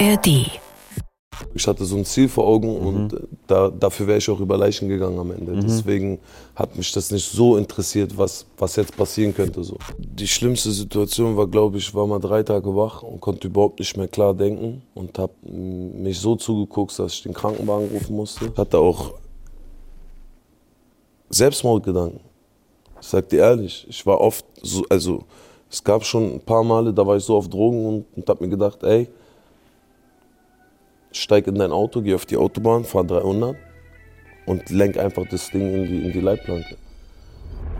ARD. Ich hatte so ein Ziel vor Augen und äh, da, dafür wäre ich auch über Leichen gegangen am Ende. Deswegen hat mich das nicht so interessiert, was, was jetzt passieren könnte. So. Die schlimmste Situation war, glaube ich, war mal drei Tage wach und konnte überhaupt nicht mehr klar denken und habe mich so zugeguckt, dass ich den Krankenwagen rufen musste. Ich hatte auch Selbstmordgedanken. Ich sag dir ehrlich, ich war oft so, also es gab schon ein paar Male, da war ich so auf Drogen und, und hab mir gedacht, ey, steig in dein Auto, geh auf die Autobahn, fahr 300 und lenk einfach das Ding in die, in die Leitplanke.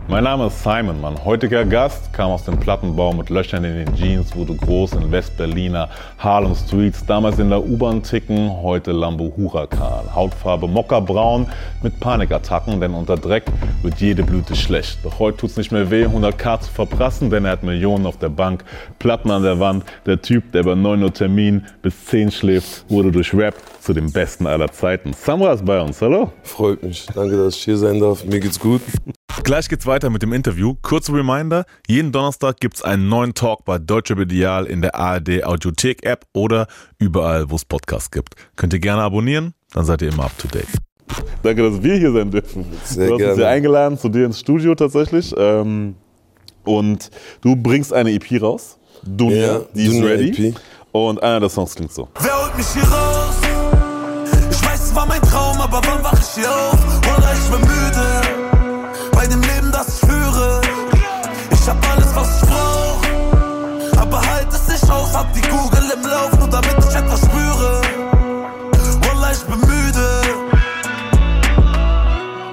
Mein Name ist Simon, mein heutiger Gast kam aus dem Plattenbau mit Löchern in den Jeans, wurde groß in Westberliner Harlem Streets, damals in der U-Bahn ticken, heute Lambo Huracan. Hautfarbe mockerbraun mit Panikattacken, denn unter Dreck wird jede Blüte schlecht. Doch heute tut's nicht mehr weh, 100k zu verprassen, denn er hat Millionen auf der Bank, Platten an der Wand. Der Typ, der bei 9 Uhr Termin bis 10 schläft, wurde durch Rap zu dem Besten aller Zeiten. Samra ist bei uns, hallo. Freut mich. Danke, dass ich hier sein darf. Mir geht's gut. Gleich geht's weiter mit dem Interview. Kurzer Reminder, jeden Donnerstag gibt's einen neuen Talk bei Deutsche Ideal in der ARD Audiothek App oder überall, wo es Podcasts gibt. Könnt ihr gerne abonnieren, dann seid ihr immer up to date. Danke, dass wir hier sein dürfen. Sehr du hast uns ja eingeladen zu dir ins Studio tatsächlich. Ähm, und du bringst eine EP raus. Dunja, Ja, die ist ready. EP. Und einer der Songs klingt so. Wer holt mich hier raus? Ich weiß, es war mein Traum, aber wann wach ich hier auf?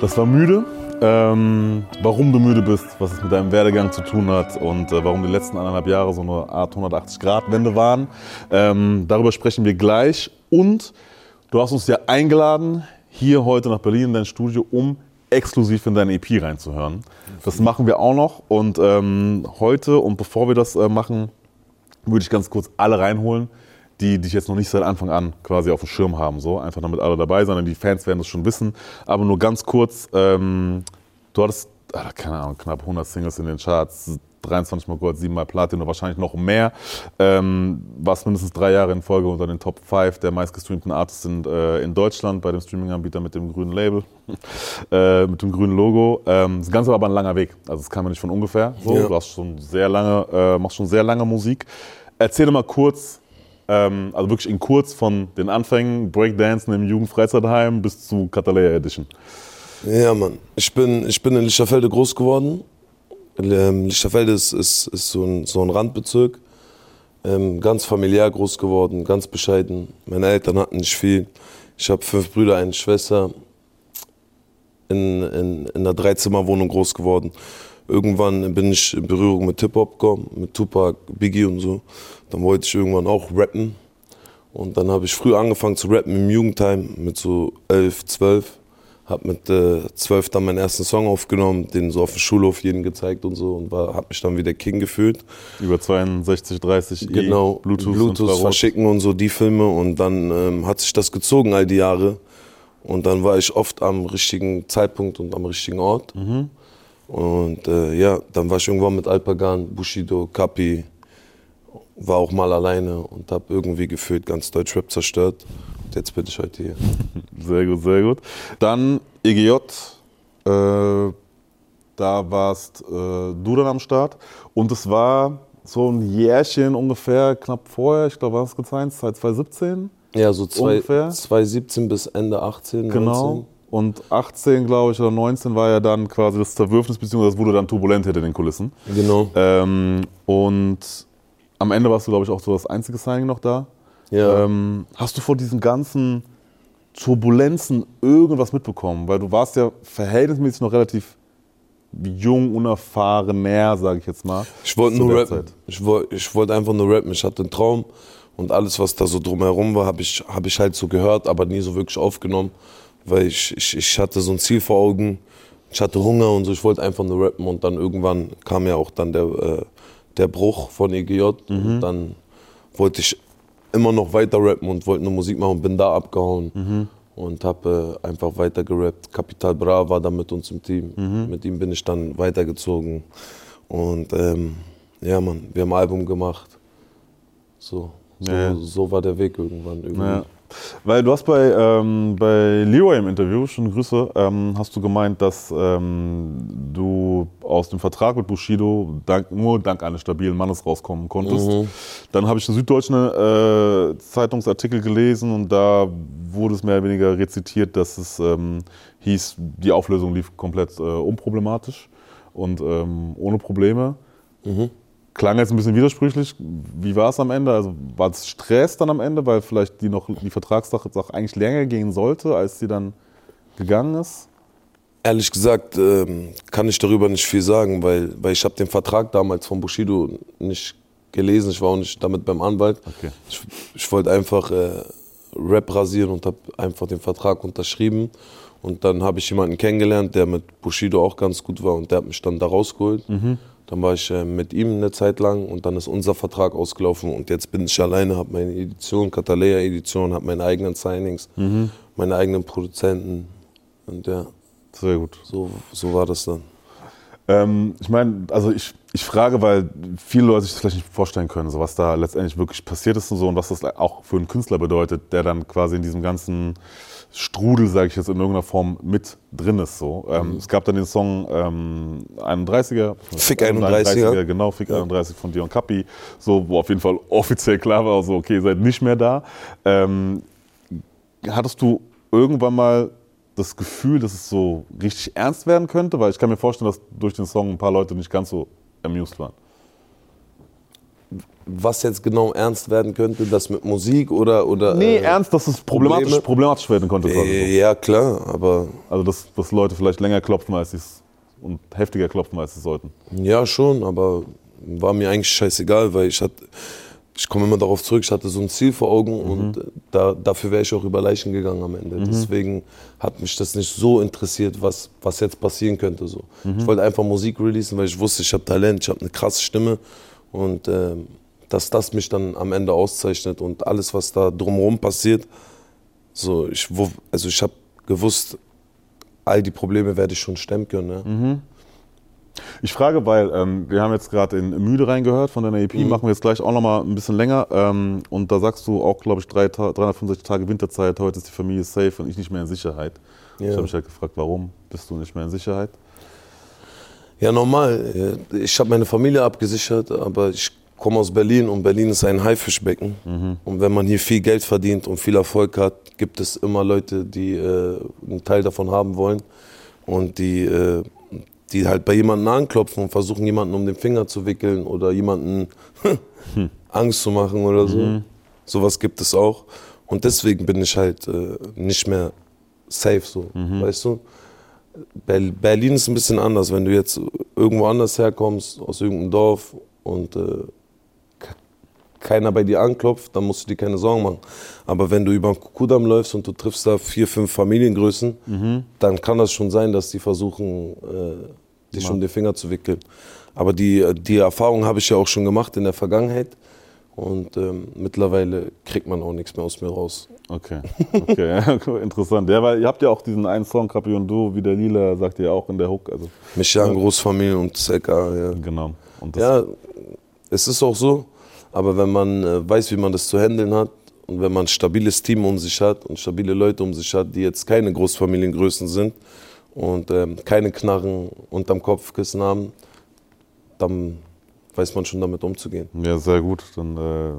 Das war müde. Ähm, warum du müde bist, was es mit deinem Werdegang zu tun hat und äh, warum die letzten anderthalb Jahre so eine Art 180-Grad-Wende waren. Ähm, darüber sprechen wir gleich. Und du hast uns ja eingeladen, hier heute nach Berlin in dein Studio, um exklusiv in deine EP reinzuhören. Das machen wir auch noch. Und ähm, heute, und bevor wir das äh, machen, würde ich ganz kurz alle reinholen, die dich jetzt noch nicht seit Anfang an quasi auf dem Schirm haben. So. Einfach damit alle dabei sind. Die Fans werden das schon wissen. Aber nur ganz kurz, ähm, du hattest, ah, keine Ahnung, knapp 100 Singles in den Charts, 23 Mal Gold, 7 Mal Platin und wahrscheinlich noch mehr. Ähm, warst mindestens drei Jahre in Folge unter den Top 5 der meistgestreamten Artists in, äh, in Deutschland bei dem Streaming-Anbieter mit dem grünen Label, äh, mit dem grünen Logo. Ähm, das Ganze war aber ein langer Weg. Also es kam ja nicht von ungefähr. So. Ja. Du hast schon sehr lange, äh, machst schon sehr lange Musik. Erzähl mal kurz, ähm, also wirklich in kurz von den Anfängen, Breakdancen im Jugendfreizeitheim bis zu Catalea Edition. Ja, Mann. Ich bin, ich bin in Lichterfelde groß geworden. Ähm, Lichterfelde ist, ist, ist so, ein, so ein Randbezirk. Ähm, ganz familiär groß geworden, ganz bescheiden. Meine Eltern hatten nicht viel. Ich habe fünf Brüder, eine Schwester. In, in, in einer Dreizimmerwohnung groß geworden. Irgendwann bin ich in Berührung mit Hip-Hop gekommen, mit Tupac, Biggie und so. Dann wollte ich irgendwann auch rappen. Und dann habe ich früh angefangen zu rappen im Jugendheim mit so elf, zwölf. Hab mit äh, zwölf dann meinen ersten Song aufgenommen, den so auf dem Schulhof jedem gezeigt und so und war, hab mich dann wie der King gefühlt. Über 62, 30 E, Genau, Bluetooth, Bluetooth Infrarot. verschicken und so die Filme und dann ähm, hat sich das gezogen all die Jahre und dann war ich oft am richtigen Zeitpunkt und am richtigen Ort und äh, ja, dann war ich irgendwann mit Alpagan, Bushido, Kapi, war auch mal alleine und hab irgendwie gefühlt ganz Deutschrap zerstört und jetzt bin ich heute hier. Sehr gut, sehr gut. Dann EGJ, äh, da warst äh, du dann am Start und es war so ein Jährchen ungefähr, knapp vorher, ich glaube, war es gezeigt, seit 2017. Ja, so zwei, Ungefähr? 2017 bis Ende 18, Genau. 19. Und 18, glaube ich, oder 19 war ja dann quasi das Zerwürfnis, beziehungsweise das wurde dann turbulent hinter den Kulissen. Genau. Ähm, und am Ende warst du, glaube ich, auch so das einzige Signing noch da. Ja. Ähm, hast du vor diesen ganzen Turbulenzen irgendwas mitbekommen? Weil du warst ja verhältnismäßig noch relativ jung, unerfahrener, sage ich jetzt mal. Ich wollte nur rappen. Ich wollte ich wollt einfach nur rappen. Ich hatte einen Traum und alles, was da so drumherum war, habe ich, hab ich halt so gehört, aber nie so wirklich aufgenommen, weil ich, ich, ich hatte so ein Ziel vor Augen. Ich hatte Hunger und so. Ich wollte einfach nur rappen und dann irgendwann kam ja auch dann der, äh, der Bruch von EGJ und dann wollte ich immer noch weiter rappen und wollte nur Musik machen und bin da abgehauen. Und habe äh, einfach weiter gerappt. Capital Bra war da mit uns im Team. Mit ihm bin ich dann weitergezogen. Und ähm, ja, Mann, wir haben ein Album gemacht. So. So, Ja. so war der Weg irgendwann. Irgendwie. Ja. Weil du hast bei, ähm, bei Leroy im Interview, schon Grüße, ähm, hast du gemeint, dass ähm, du aus dem Vertrag mit Bushido dank, nur dank eines stabilen Mannes rauskommen konntest. Dann habe ich einen süddeutschen äh, Zeitungsartikel gelesen und da wurde es mehr oder weniger rezitiert, dass es ähm, hieß, die Auflösung lief komplett äh, unproblematisch und ähm, ohne Probleme. Klang jetzt ein bisschen widersprüchlich. Wie war es am Ende? Also war es Stress dann am Ende, weil vielleicht die noch die Vertragssache jetzt auch eigentlich länger gehen sollte, als sie dann gegangen ist? Ehrlich gesagt ähm, kann ich darüber nicht viel sagen, weil, weil ich habe den Vertrag damals von Bushido nicht gelesen. Ich war auch nicht damit beim Anwalt. Okay. Ich, ich wollte einfach äh, Rap rasieren und habe einfach den Vertrag unterschrieben. Und dann habe ich jemanden kennengelernt, der mit Bushido auch ganz gut war und der hat mich dann da rausgeholt. Dann war ich äh, mit ihm eine Zeit lang und dann ist unser Vertrag ausgelaufen und jetzt bin ich alleine, habe meine Edition, Catalea Edition, habe meine eigenen Signings, meine eigenen Produzenten und ja, Sehr gut. so, so war das dann. Ähm, ich meine, also ich, ich frage, weil viele Leute sich das vielleicht nicht vorstellen können, so was da letztendlich wirklich passiert ist und so und was das auch für einen Künstler bedeutet, der dann quasi in diesem ganzen Strudel, sage ich jetzt in irgendeiner Form, mit drin ist. So. Ähm, Es gab dann den Song ähm, 31er. Fick 31er. Genau, Fick 31 von Dion Kappi, so, wo auf jeden Fall offiziell klar war, so, okay, ihr seid nicht mehr da. Ähm, hattest du irgendwann mal das Gefühl, dass es so richtig ernst werden könnte? Weil ich kann mir vorstellen, dass durch den Song ein paar Leute nicht ganz so amused waren. Was jetzt genau ernst werden könnte, das mit Musik oder. oder Nee, äh, ernst, dass es problematisch, Probleme? problematisch werden konnte. Äh, ja, klar, aber so. Also, dass, dass Leute vielleicht länger klopfen, als sie es und heftiger klopfen, als sie sollten. Ja, schon, aber war mir eigentlich scheißegal, weil ich hatte, ich komme immer darauf zurück, ich hatte so ein Ziel vor Augen und äh, da, dafür wäre ich auch über Leichen gegangen am Ende. Deswegen hat mich das nicht so interessiert, was, was jetzt passieren könnte. So. Ich wollte einfach Musik releasen, weil ich wusste, ich habe Talent, ich habe eine krasse Stimme und ähm, dass das mich dann am Ende auszeichnet und alles, was da drumherum passiert, so, ich, also ich habe gewusst, all die Probleme werde ich schon stemmen können. Ne? Ich frage, weil ähm, wir haben jetzt gerade in Müde reingehört von deiner EP, machen wir jetzt gleich auch nochmal ein bisschen länger. Ähm, und da sagst du auch, glaube ich, drei Ta 365 Tage Winterzeit, heute ist die Familie safe und ich nicht mehr in Sicherheit. Ich Ja. habe mich halt gefragt, warum bist du nicht mehr in Sicherheit? Ja, normal. Ich habe meine Familie abgesichert, aber ich komme aus Berlin und Berlin ist ein Haifischbecken. Und wenn man hier viel Geld verdient und viel Erfolg hat, gibt es immer Leute, die äh, einen Teil davon haben wollen und die, äh, die halt bei jemandem anklopfen und versuchen, jemanden um den Finger zu wickeln oder jemanden Angst zu machen oder so. Sowas gibt es auch. Und deswegen bin ich halt äh, nicht mehr safe so, weißt du? Ber- Berlin ist ein bisschen anders. Wenn du jetzt irgendwo anders herkommst, aus irgendeinem Dorf und äh, keiner bei dir anklopft, dann musst du dir keine Sorgen machen. Aber wenn du über den Kudamm läufst und du triffst da vier, fünf Familiengrößen, dann kann das schon sein, dass die versuchen, äh, dich um den Finger zu wickeln. Aber die, die Erfahrung habe ich ja auch schon gemacht in der Vergangenheit. Und ähm, mittlerweile kriegt man auch nichts mehr aus mir raus. Okay, okay, ja, interessant. Ja, weil ihr habt ja auch diesen einen Song, Kapi und Du, wie der Lila, sagt ihr ja auch in der Hook. Also, Michan, Großfamilie und ZK, ja. genau. Und Ja, es ist auch so. Aber wenn man äh, weiß, wie man das zu handeln hat und wenn man ein stabiles Team um sich hat und stabile Leute um sich hat, die jetzt keine Großfamiliengrößen sind und ähm, keine Knarren unterm Kopfkissen haben, dann weiß man schon damit umzugehen. Ja, sehr gut. Dann, äh,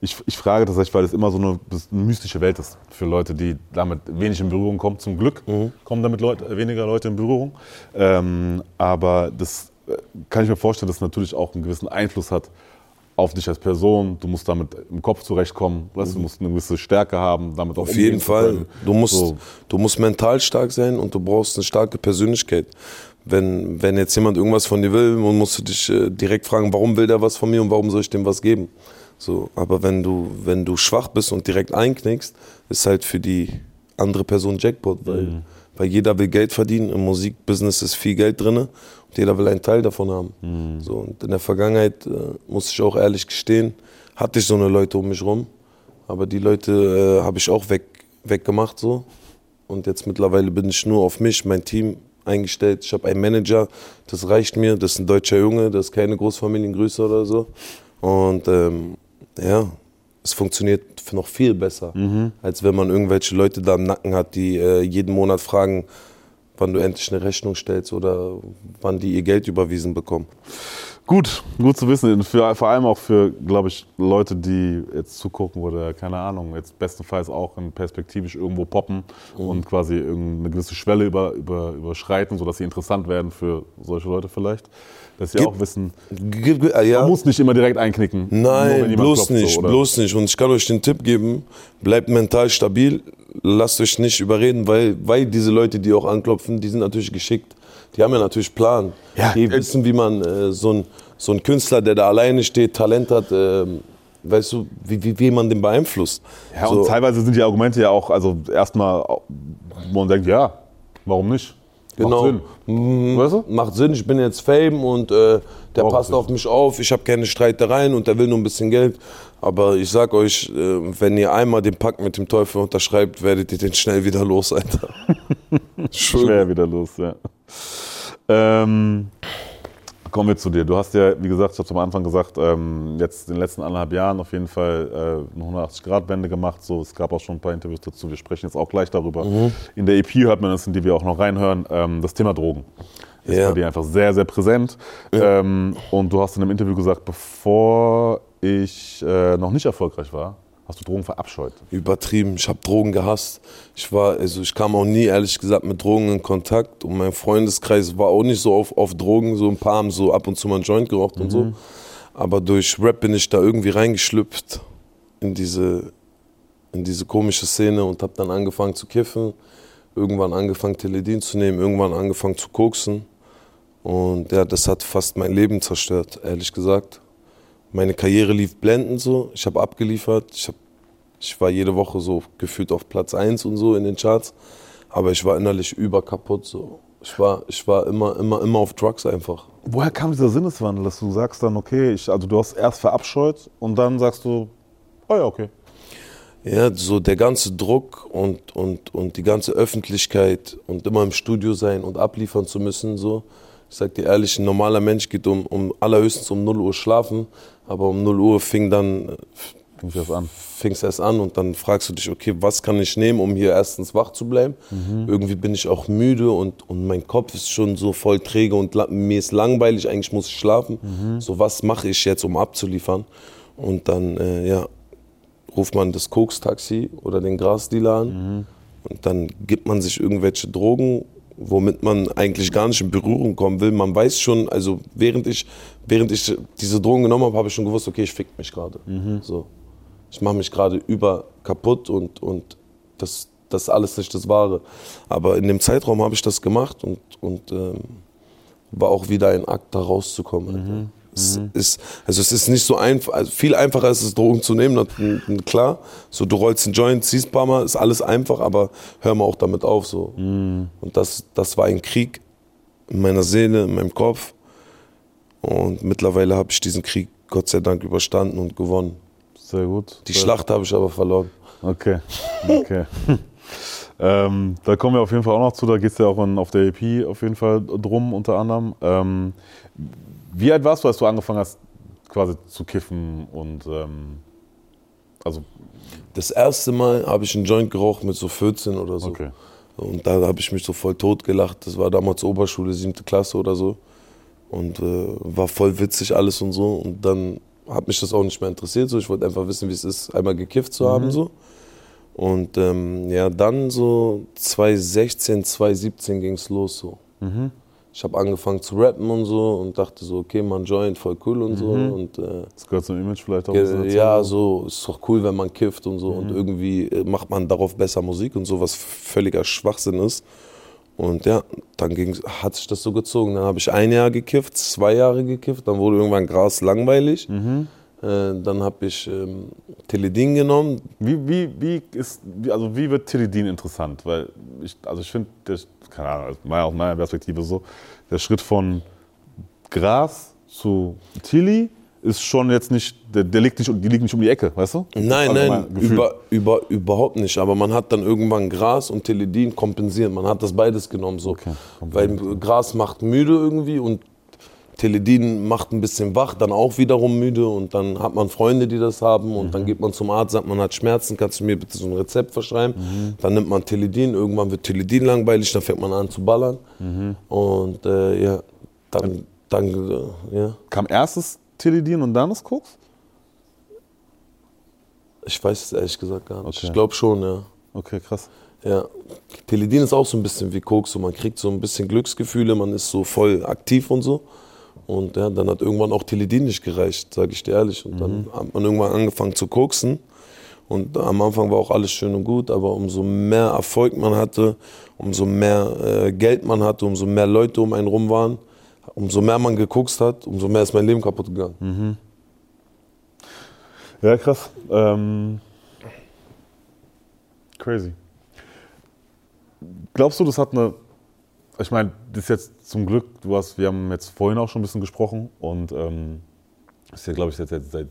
ich, ich frage tatsächlich, weil es immer so eine, eine mystische Welt ist für Leute, die damit wenig in Berührung kommen. Zum Glück kommen damit Leute, weniger Leute in Berührung. Ähm, aber das äh, kann ich mir vorstellen, dass es natürlich auch einen gewissen Einfluss hat auf dich als Person. Du musst damit im Kopf zurechtkommen. Weißt, du musst eine gewisse Stärke haben, damit auch Auf jeden Fall. Du musst, So. du musst mental stark sein und du brauchst eine starke Persönlichkeit. Wenn, wenn jetzt jemand irgendwas von dir will, dann musst du dich äh, direkt fragen, warum will der was von mir und warum soll ich dem was geben? So, aber wenn du, wenn du schwach bist und direkt einknickst, ist halt für die andere Person Jackpot, weil, weil jeder will Geld verdienen. Im Musikbusiness ist viel Geld drin jeder will einen Teil davon haben. So, und in der Vergangenheit, äh, muss ich auch ehrlich gestehen, hatte ich so eine Leute um mich rum. Aber die Leute äh, habe ich auch weg, weggemacht so. Und jetzt mittlerweile bin ich nur auf mich, mein Team eingestellt. Ich habe einen Manager, das reicht mir. Das ist ein deutscher Junge, das ist keine Großfamiliengröße oder so. Und ähm, ja, es funktioniert noch viel besser, als wenn man irgendwelche Leute da im Nacken hat, die äh, jeden Monat fragen, wann du endlich eine Rechnung stellst oder wann die ihr Geld überwiesen bekommen. Gut, gut zu wissen. Für, vor allem auch für, glaube ich, Leute, die jetzt zugucken oder keine Ahnung, jetzt bestenfalls auch in perspektivisch irgendwo poppen und quasi irgendeine gewisse Schwelle über, über, überschreiten, sodass sie interessant werden für solche Leute vielleicht. Dass sie Gib- auch wissen, G- g- äh, ja. man muss nicht immer direkt einknicken. Nein, bloß klopft, so, nicht, oder? bloß nicht. Und ich kann euch den Tipp geben, bleibt mental stabil, lasst euch nicht überreden, weil, weil diese Leute, die auch anklopfen, die sind natürlich geschickt. Die haben ja natürlich Plan. Ja, die äh, wissen, wie man äh, so, ein, so ein Künstler, der da alleine steht, Talent hat, ähm, weißt du, wie, wie, wie man den beeinflusst. Ja, so, und teilweise sind die Argumente ja auch, also erstmal, wo man denkt, ja, warum nicht? Genau. Macht Sinn. Weißt du? macht Sinn, ich bin jetzt Fame und äh, der Braucht passt auf mich auf, ich habe keine Streitereien und der will nur ein bisschen Geld. Aber ich sag euch, äh, wenn ihr einmal den Pakt mit dem Teufel unterschreibt, werdet ihr den schnell wieder los, Alter. Schwer wieder los, ja. Ähm, kommen wir zu dir. Du hast ja, wie gesagt, ich habe am Anfang gesagt, ähm, jetzt in den letzten anderthalb Jahren auf jeden Fall äh, eine 180-Grad-Wende gemacht. So, es gab auch schon ein paar Interviews dazu. Wir sprechen jetzt auch gleich darüber. In der EP hört man das, in die wir auch noch reinhören. Ähm, das Thema Drogen ist Ja. bei dir einfach sehr, sehr präsent. Ähm, und du hast in einem Interview gesagt, bevor ich äh, noch nicht erfolgreich war, hast du Drogen verabscheut. Übertrieben, ich habe Drogen gehasst. Ich war, also ich kam auch nie ehrlich gesagt mit Drogen in Kontakt und mein Freundeskreis war auch nicht so auf, auf Drogen. So ein paar haben so ab und zu mal einen Joint geraucht und so. Aber durch Rap bin ich da irgendwie reingeschlüpft in diese, in diese komische Szene und habe dann angefangen zu kiffen. Irgendwann angefangen Teledin zu nehmen, irgendwann angefangen zu koksen. Und ja, das hat fast mein Leben zerstört, ehrlich gesagt. Meine Karriere lief blendend so. Ich habe abgeliefert. Ich, hab, ich war jede Woche so gefühlt auf Platz 1 und so in den Charts. Aber ich war innerlich überkaputt so. Ich war, ich war immer, immer, immer auf Drugs einfach. Woher kam dieser Sinneswandel, dass du sagst dann, okay, ich, also du hast erst verabscheut und dann sagst du, oh ja, okay. Ja, so der ganze Druck und, und, und die ganze Öffentlichkeit und immer im Studio sein und abliefern zu müssen, so. Ich sag dir ehrlich, ein normaler Mensch geht um, um allerhöchstens um 0 Uhr schlafen, aber um 0 Uhr fing dann Fing das an. fingst erst an und dann fragst du dich, okay, was kann ich nehmen, um hier erstens wach zu bleiben? Irgendwie bin ich auch müde und, und mein Kopf ist schon so voll träge und mir ist langweilig, eigentlich muss ich schlafen. So, was mache ich jetzt, um abzuliefern? Und dann, äh, ja, ruft man das Koks-Taxi oder den Grasdealer an und dann gibt man sich irgendwelche Drogen, womit man eigentlich gar nicht in Berührung kommen will. Man weiß schon, also während ich, während ich diese Drogen genommen habe, habe ich schon gewusst, okay, ich fick mich gerade. So. Ich mache mich gerade über kaputt und, und das, das ist alles nicht das Wahre. Aber in dem Zeitraum habe ich das gemacht und, und ähm, war auch wieder ein Akt, da rauszukommen. Alter. Es ist, also es ist nicht so einfach, also viel einfacher ist es, Drogen zu nehmen, klar. So, du rollst einen Joint, ziehst ein paar Mal, ist alles einfach, aber hör mal auch damit auf. So. Und das, das war ein Krieg in meiner Seele, in meinem Kopf. Und mittlerweile habe ich diesen Krieg Gott sei Dank überstanden und gewonnen. Sehr gut. Die Sehr- Schlacht habe ich aber verloren. Okay, okay. ähm, da kommen wir auf jeden Fall auch noch zu, da geht es ja auch in, auf der EP auf jeden Fall drum, unter anderem. Ähm, wie alt warst du, als du angefangen hast, quasi zu kiffen und ähm, also, Das erste Mal habe ich einen Joint geraucht mit so 14 oder so. okay. Und da habe ich mich so voll tot gelacht. Das war damals Oberschule, siebte Klasse oder so. Und äh, war voll witzig alles und so. Und dann hat mich das auch nicht mehr interessiert. So. Ich wollte einfach wissen, wie es ist, einmal gekifft zu haben. So. Und ähm, ja, dann so 2016, 2017 ging es los. So. Ich habe angefangen zu rappen und so und dachte so, okay, man Joint, voll cool und so. Und, äh, Das gehört zum Image vielleicht auch. Ge-. Ja, so ist doch cool, wenn man kifft und so und irgendwie äh, macht man darauf besser Musik und so, was völliger Schwachsinn ist. Und ja, dann ging's, hat sich das so gezogen. Dann habe ich ein Jahr gekifft, zwei Jahre gekifft, dann wurde irgendwann Gras langweilig. Äh, dann habe ich ähm, Teledin genommen. Wie, wie, wie, ist, also wie wird Teledin interessant? Weil ich, also ich finde, keine Ahnung, also aus meiner Perspektive so, der Schritt von Gras zu Tilly ist schon jetzt nicht, der, der liegt nicht, die liegt nicht um die Ecke, weißt du? Nein, Also nein, über, über, überhaupt nicht. Aber man hat dann irgendwann Gras und Teledin kompensiert. Man hat das beides genommen. So. Okay, Weil Gras macht müde irgendwie und Teledin macht ein bisschen wach, dann auch wiederum müde und dann hat man Freunde, die das haben und dann geht man zum Arzt, sagt man hat Schmerzen, kannst du mir bitte so ein Rezept verschreiben? Dann nimmt man Teledin, irgendwann wird Teledin langweilig, dann fängt man an zu ballern und äh, ja, dann, dann äh, ja. Kam erstes Teledin und dann das Koks? Ich weiß es ehrlich gesagt gar nicht. Okay. Ich glaube schon, ja. Okay, krass. Ja, Teledin ist auch so ein bisschen wie Koks, so man kriegt so ein bisschen Glücksgefühle, man ist so voll aktiv und so. Und ja, dann hat irgendwann auch Teledin nicht gereicht, sage ich dir ehrlich. Und dann hat man irgendwann angefangen zu koksen. Und am Anfang war auch alles schön und gut, aber umso mehr Erfolg man hatte, umso mehr äh, Geld man hatte, umso mehr Leute um einen rum waren, umso mehr man gekokst hat, umso mehr ist mein Leben kaputt gegangen. Ja, krass. Ähm, crazy. Glaubst du, das hat eine. Ich meine, das ist jetzt zum Glück, du hast, wir haben jetzt vorhin auch schon ein bisschen gesprochen und ähm, das ist ja, glaube ich, jetzt, jetzt seit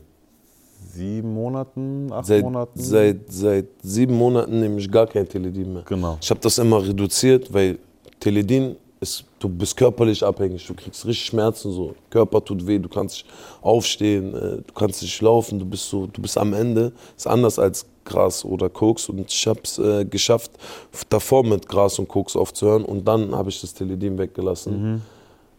sieben Monaten, acht Seit, Monaten. seit, seit sieben Monaten nehme ich gar kein Teledin mehr. Genau. Ich habe das immer reduziert, weil Teledin ist, du bist körperlich abhängig, du kriegst richtig Schmerzen, so Körper tut weh, du kannst nicht aufstehen, äh, du kannst nicht laufen, du bist so, du bist am Ende. Ist anders als Gras oder Koks und ich habe es äh, geschafft, davor mit Gras und Koks aufzuhören und dann habe ich das Teledin weggelassen.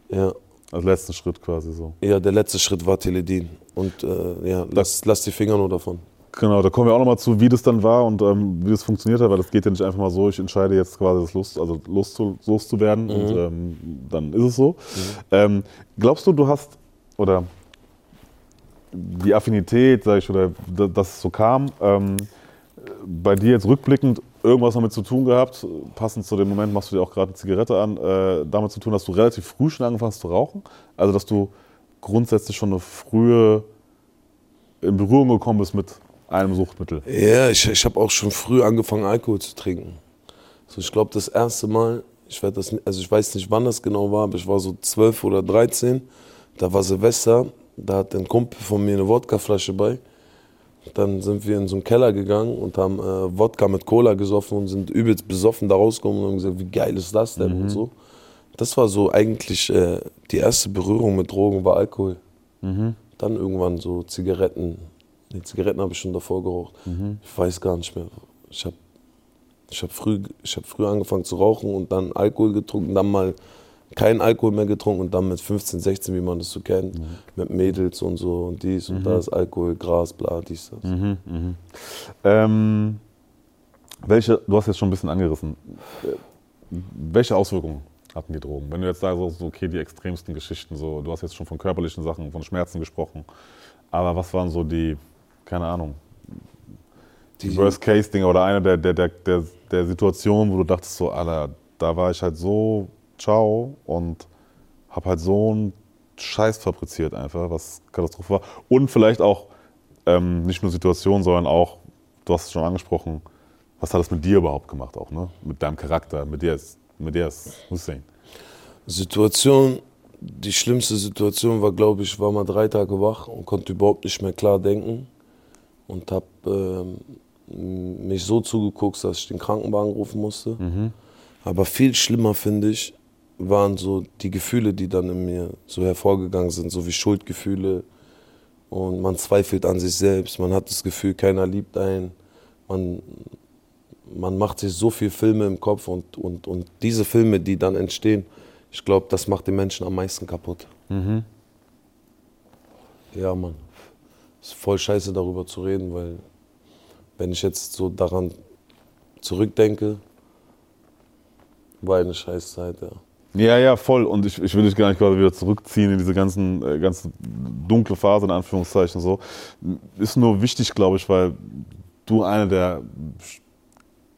Ja. Als letzten Schritt quasi so. ja, der letzte Schritt war Teledin und äh, ja, lass, lass die Finger nur davon. Genau, da kommen wir auch nochmal zu, wie das dann war und ähm, wie das funktioniert hat, weil das geht ja nicht einfach mal so, ich entscheide jetzt quasi das Lust, also loszu, loszuwerden und ähm, dann ist es so. Ähm, glaubst du, du hast, oder die Affinität, sag ich, oder dass es so kam, ähm, bei dir jetzt rückblickend irgendwas damit zu tun gehabt, passend zu dem Moment machst du dir auch gerade eine Zigarette an, äh, damit zu tun, dass du relativ früh schon angefangen hast zu rauchen? Also, dass du grundsätzlich schon eine frühe in Berührung gekommen bist mit einem Suchtmittel. Ja, ich, ich habe auch schon früh angefangen, Alkohol zu trinken. So, ich glaube, das erste Mal, ich, werd das, also ich weiß nicht, wann das genau war, aber ich war so 12 oder 13. Da war Silvester, da hat ein Kumpel von mir eine Wodkaflasche bei. Dann sind wir in so einen Keller gegangen und haben äh, Wodka mit Cola gesoffen und sind übelst besoffen da rausgekommen und haben gesagt, wie geil ist das denn und so. Das war so eigentlich äh, die erste Berührung mit Drogen war Alkohol. Dann irgendwann so Zigaretten. Nee, Zigaretten habe ich schon davor geraucht. Ich weiß gar nicht mehr. Ich habe ich hab früh, ich hab früh angefangen zu rauchen und dann Alkohol getrunken, dann mal keinen Alkohol mehr getrunken und dann mit 15, 16, wie man das so kennt, mit Mädels und so und dies und das, Alkohol, Gras, bla, dies, das. Ähm, welche, du hast jetzt schon ein bisschen angerissen. Äh, Welche Auswirkungen hatten die Drogen? Wenn du jetzt sagst, so, okay, die extremsten Geschichten, so, du hast jetzt schon von körperlichen Sachen, von Schmerzen gesprochen, aber was waren so die, keine Ahnung, die, Die- Worst-Case-Dinge oder eine der, der, der, der, der Situationen, wo du dachtest, so, Alter, da war ich halt so ciao und hab halt so einen Scheiß fabriziert einfach, was Katastrophe war. Und vielleicht auch ähm, nicht nur Situationen, sondern auch, du hast es schon angesprochen, was hat das mit dir überhaupt gemacht auch, ne? Mit deinem Charakter, mit dir als, mit dir als Hussein. Situation, die schlimmste Situation war, glaube ich, war mal drei Tage wach und konnte überhaupt nicht mehr klar denken und habe ähm, mich so zugeguckt, dass ich den Krankenwagen rufen musste. Aber viel schlimmer finde ich, waren so die Gefühle, die dann in mir so hervorgegangen sind, so wie Schuldgefühle und man zweifelt an sich selbst, man hat das Gefühl, keiner liebt einen, man, man macht sich so viele Filme im Kopf und, und, und diese Filme, die dann entstehen, ich glaube, das macht den Menschen am meisten kaputt. Ja, Mann. Ist voll scheiße darüber zu reden, weil wenn ich jetzt so daran zurückdenke, war eine Scheißzeit, ja. Ja, ja, voll. Und ich, ich will dich gar nicht quasi wieder zurückziehen in diese ganzen, äh, ganze dunkle Phase, in Anführungszeichen so. Ist nur wichtig, glaube ich, weil du eine der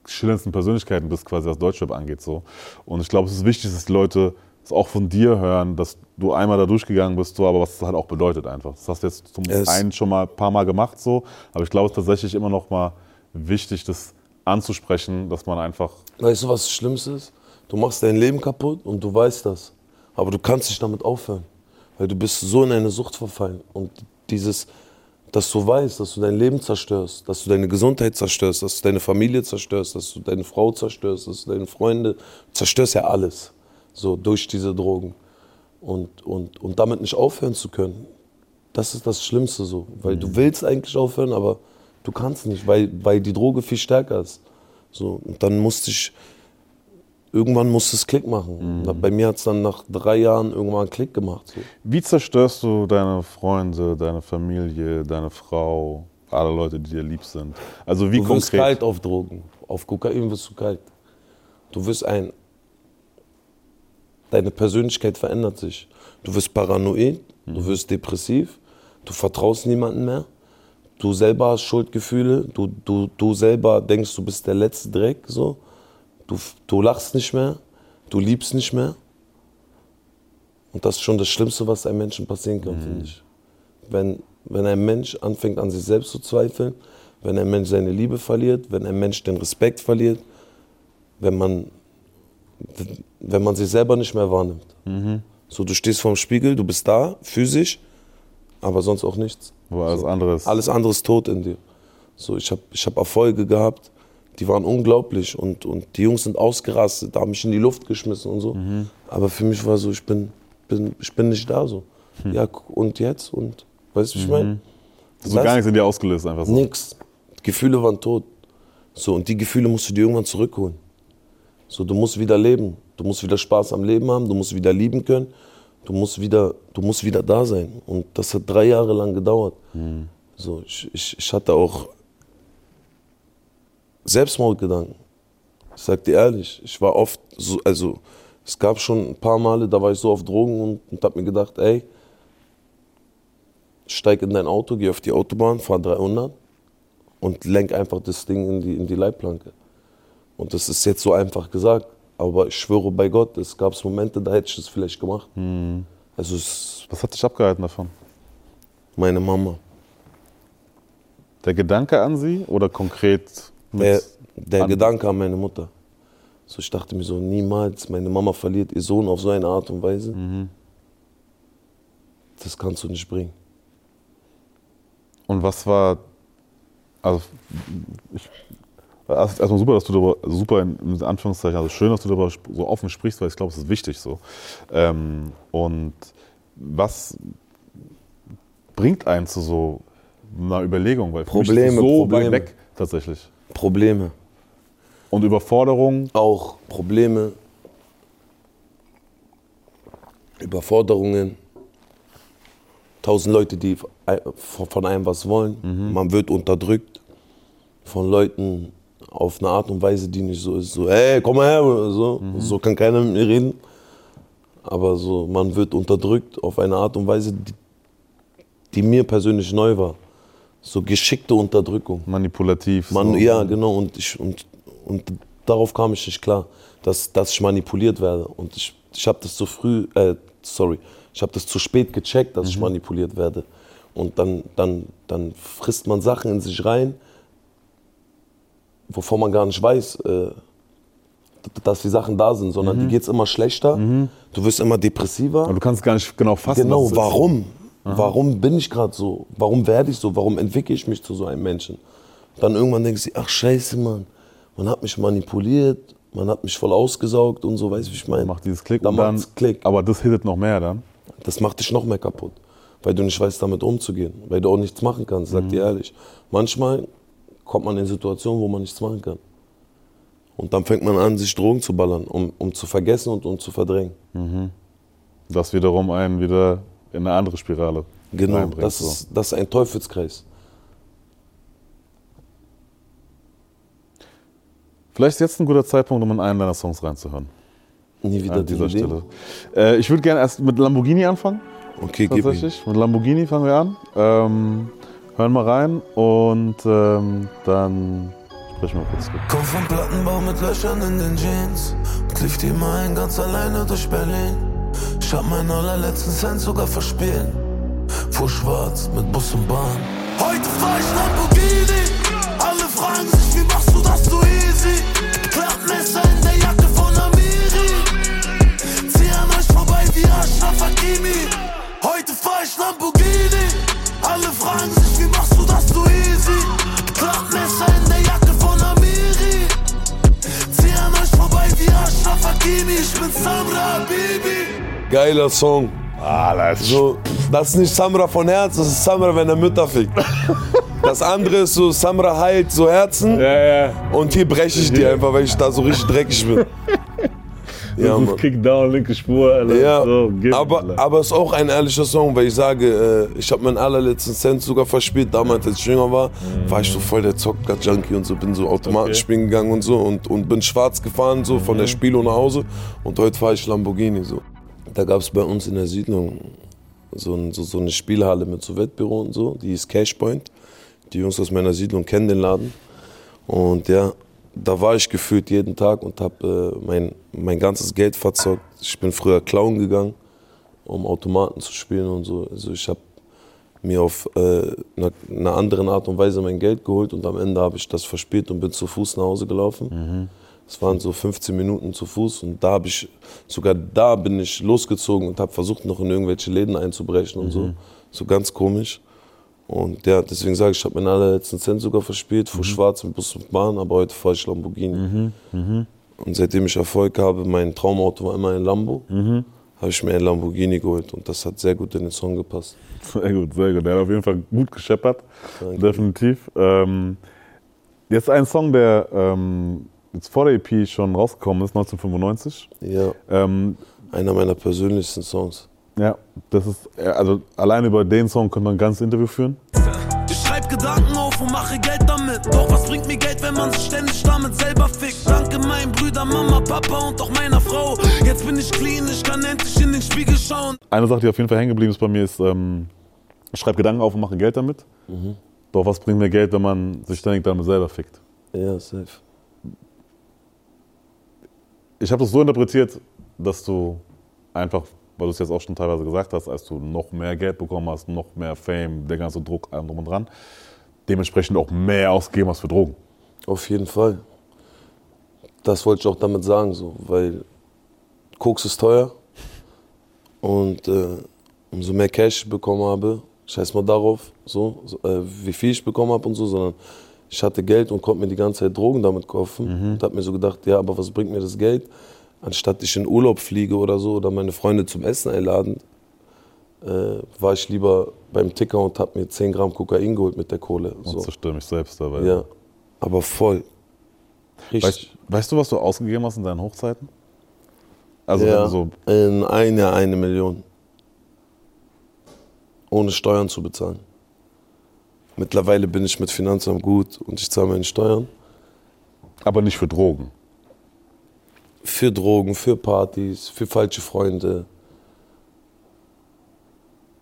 schillerndsten Persönlichkeiten bist, quasi was Deutschrap angeht. So. Und ich glaube, es ist wichtig, dass die Leute auch von dir hören, dass du einmal da durchgegangen bist, so, aber was das halt auch bedeutet einfach. Das hast du jetzt zum Es- einen schon mal ein paar Mal gemacht, so, aber ich glaube, es ist tatsächlich immer noch mal wichtig, das anzusprechen, dass man einfach Weißt du, was das Schlimmste ist? Du machst dein Leben kaputt und du weißt das. Aber du kannst nicht damit aufhören. Weil du bist so in eine Sucht verfallen. Und dieses, dass du weißt, dass du dein Leben zerstörst, dass du deine Gesundheit zerstörst, dass du deine Familie zerstörst, dass du deine Frau zerstörst, dass du deine Freunde, zerstörst ja alles. So durch diese Drogen. Und, und, und damit nicht aufhören zu können, das ist das Schlimmste so. Weil du willst eigentlich aufhören, aber du kannst nicht, weil, weil die Droge viel stärker ist. So, und dann musste ich, irgendwann musste es Klick machen. Bei mir hat es dann nach drei Jahren irgendwann Klick gemacht. So. Wie zerstörst du deine Freunde, deine Familie, deine Frau, alle Leute, die dir lieb sind? Also wie Du wirst konkret? kalt auf Drogen. Auf Kokain wirst du kalt. Du wirst ein. Deine Persönlichkeit verändert sich. Du wirst paranoid, du wirst depressiv, du vertraust niemandem mehr. Du selber hast Schuldgefühle, du, du, du selber denkst, du bist der letzte Dreck. So. Du, du lachst nicht mehr, du liebst nicht mehr. Und das ist schon das Schlimmste, was einem Menschen passieren kann, finde ich. Wenn, wenn ein Mensch anfängt an sich selbst zu zweifeln, wenn ein Mensch seine Liebe verliert, wenn ein Mensch den Respekt verliert, wenn man, wenn man sich selber nicht mehr wahrnimmt. So, du stehst vorm Spiegel, du bist da, physisch, aber sonst auch nichts. Wo alles andere ist. Alles andere ist tot in dir. So, ich habe ich hab Erfolge gehabt, die waren unglaublich und, und die Jungs sind ausgerastet, haben mich in die Luft geschmissen und so. Aber für mich war so, ich bin, bin, ich bin nicht da so. Ja, und jetzt? Und weißt du, wie ich meine? so gar nichts in dir ausgelöst einfach so. Nix. Gefühle waren tot. So, und die Gefühle musst du dir irgendwann zurückholen. So, du musst wieder leben. Du musst wieder Spaß am Leben haben, du musst wieder lieben können. Du musst wieder, du musst wieder da sein. Und das hat drei Jahre lang gedauert. So, ich, ich, ich hatte auch Selbstmordgedanken. Ich sag dir ehrlich, ich war oft so, also es gab schon ein paar Male, da war ich so auf Drogen und, und hab mir gedacht, ey, steig in dein Auto, geh auf die Autobahn, fahr 300 und lenk einfach das Ding in die, in die Leitplanke. Und das ist jetzt so einfach gesagt, aber ich schwöre bei Gott, es gab Momente, da hätte ich das vielleicht gemacht. Also es ist Was hat dich abgehalten davon? meine Mama. Der Gedanke an sie oder konkret mit Der, der an- Gedanke an meine Mutter. So, ich dachte mir so, niemals, meine Mama verliert ihr Sohn auf so eine Art und Weise. Das kannst du nicht bringen. Und was war, also ich, erstmal super, dass du darüber, super in, in Anführungszeichen, also schön, dass du darüber so offen sprichst, weil ich glaube, es ist wichtig so. Ähm, und was bringt einen zu so einer Überlegung? Weil Probleme, so Probleme. weit weg tatsächlich. Probleme. Und Überforderung, Auch Probleme, Überforderungen, tausend Leute, die von einem was wollen. Man wird unterdrückt von Leuten auf eine Art und Weise, die nicht so ist. So, hey, komm mal her. So. so kann keiner mit mir reden. Aber so, man wird unterdrückt auf eine Art und Weise, die, die mir persönlich neu war. So geschickte Unterdrückung. manipulativ. Man, so. ja, genau. Und, ich, und, und darauf kam ich nicht klar, dass, dass ich manipuliert werde. Und ich, ich habe das zu früh, äh, sorry, ich habe das zu spät gecheckt, dass ich manipuliert werde. Und dann, dann, dann frisst man Sachen in sich rein, wovon man gar nicht weiß, äh, dass die Sachen da sind, sondern die geht es immer schlechter. Du wirst immer depressiver. Und du kannst gar nicht genau fassen. Genau, was es ist. warum? Warum bin ich gerade so? Warum werde ich so? Warum entwickle ich mich zu so einem Menschen? Dann irgendwann denkst du, ach scheiße, Mann, man hat mich manipuliert, man hat mich voll ausgesaugt und so, weißt du, wie ich meine? Macht dieses Klick Dann dann, Klick. aber das hittet noch mehr dann. Das macht dich noch mehr kaputt, weil du nicht weißt, damit umzugehen, weil du auch nichts machen kannst, sag dir ehrlich. Manchmal kommt man in Situationen, wo man nichts machen kann. Und dann fängt man an, sich Drogen zu ballern, um, um zu vergessen und um zu verdrängen. Das wiederum einen wieder in eine andere Spirale Genau, das so. ist, das ist ein Teufelskreis. Vielleicht ist jetzt ein guter Zeitpunkt, um in einen deiner Songs reinzuhören. Nie wieder An dieser die Idee. Stelle. Äh, ich würde gerne erst mit Lamborghini anfangen. Okay, gib. Tatsächlich. Mit Lamborghini fangen wir an. Ähm, hören mal rein und ähm, dann sprechen wir kurz zurück. Komm vom Plattenbau mit Löchern in den Jeans und lief die Meilen ganz alleine durch Berlin. Ich hab meinen allerletzten Cent sogar verspielt. Fuhr schwarz mit Bus und Bahn. Heute fahr ich Lamborghini. Alle fragen sich, wie machst du das so easy? Klappmesser in der Jacke von Amiri. Zieh an euch vorbei wie Ashraf Hakimi. Heute fahr ich Lamborghini. Hakimi. Ich bin Samra Habibi. Geiler Song. Ah, das ist So, das ist nicht Samra von Herz, das ist Samra, wenn er Mütter fickt. Das andere ist so, Samra heilt so Herzen Ja, ja. und hier breche ich die einfach, weil ich da so richtig dreckig bin. Ja, das ist. Kickdown, linke Spur, Alter. Ja, so, aber, Alter. aber es ist auch ein ehrlicher Song, weil ich sage, äh, ich habe meinen allerletzten Cent sogar verspielt. Damals, als ich jünger war, war ich so voll der Zocker-Junkie und so, bin so Automaten Okay. spielen gegangen und so und, und bin schwarz gefahren, so von der Spielo nach Hause. Und heute fahre ich Lamborghini so. Da gab es bei uns in der Siedlung so, ein, so, so eine Spielhalle mit so Wettbüro und so, die ist Cashpoint. Die Jungs aus meiner Siedlung kennen den Laden. Und ja, da war ich gefühlt jeden Tag und habe äh, mein, mein ganzes Geld verzockt. Ich bin früher klauen gegangen, um Automaten zu spielen und so. Also ich habe mir auf äh, einer, einer anderen Art und Weise mein Geld geholt und am Ende habe ich das verspielt und bin zu Fuß nach Hause gelaufen. Es waren so 15 Minuten zu Fuß und da habe ich, sogar da bin ich losgezogen und habe versucht, noch in irgendwelche Läden einzubrechen und so. So ganz komisch. Und ja, deswegen sage ich, ich habe meinen allerletzten Cent sogar verspielt, fuhr schwarz mit Bus und Bahn, aber heute fahre ich Lamborghini. Und seitdem ich Erfolg habe, mein Traumauto war immer ein Lambo, habe ich mir ein Lamborghini geholt und das hat sehr gut in den Song gepasst. Sehr gut, sehr gut. Der hat auf jeden Fall gut gescheppert. Definitiv. Ähm, jetzt ein Song, der ähm, jetzt vor der EP schon rausgekommen ist, 1995. Ja, Ähm, einer meiner persönlichsten Songs. Ja, das ist, also allein über den Song könnte man ein ganzes Interview führen. Ich schreib Gedanken auf und mache Geld damit. Doch was bringt mir Geld, wenn man sich ständig damit selber fickt? Danke meinen Brüdern, Mama, Papa und auch meiner Frau. Jetzt bin ich clean, ich kann endlich in den Spiegel schauen. Eine Sache, die auf jeden Fall hängen geblieben ist bei mir, ist, ähm, ich schreibe Gedanken auf und mache Geld damit. Doch was bringt mir Geld, wenn man sich ständig damit selber fickt? Ja, safe. Ich habe das so interpretiert, dass du einfach, weil du es jetzt auch schon teilweise gesagt hast, als du noch mehr Geld bekommen hast, noch mehr Fame, der ganze Druck, allem drum und dran, dementsprechend auch mehr ausgegeben hast für Drogen. Auf jeden Fall. Das wollte ich auch damit sagen, so, weil Koks ist teuer und äh, umso mehr Cash ich bekommen habe, scheiß mal darauf, so, so äh, wie viel ich bekommen habe und so, sondern ich hatte Geld und konnte mir die ganze Zeit Drogen damit kaufen und habe mir so gedacht, ja, aber was bringt mir das Geld, anstatt ich in Urlaub fliege oder so oder meine Freunde zum Essen einladen, äh, war ich lieber beim Ticker und habe mir 10 Gramm Kokain geholt mit der Kohle. Und So. zerstöre mich selbst dabei. Ja, aber voll. Richtig. Weißt, weißt du, was du ausgegeben hast in deinen Hochzeiten? Also ja, so, in ein Jahr eine Million. Ohne Steuern zu bezahlen. Mittlerweile bin ich mit Finanzamt gut und ich zahle meine Steuern. aber nicht für Drogen. Für Drogen, für Partys, für falsche Freunde.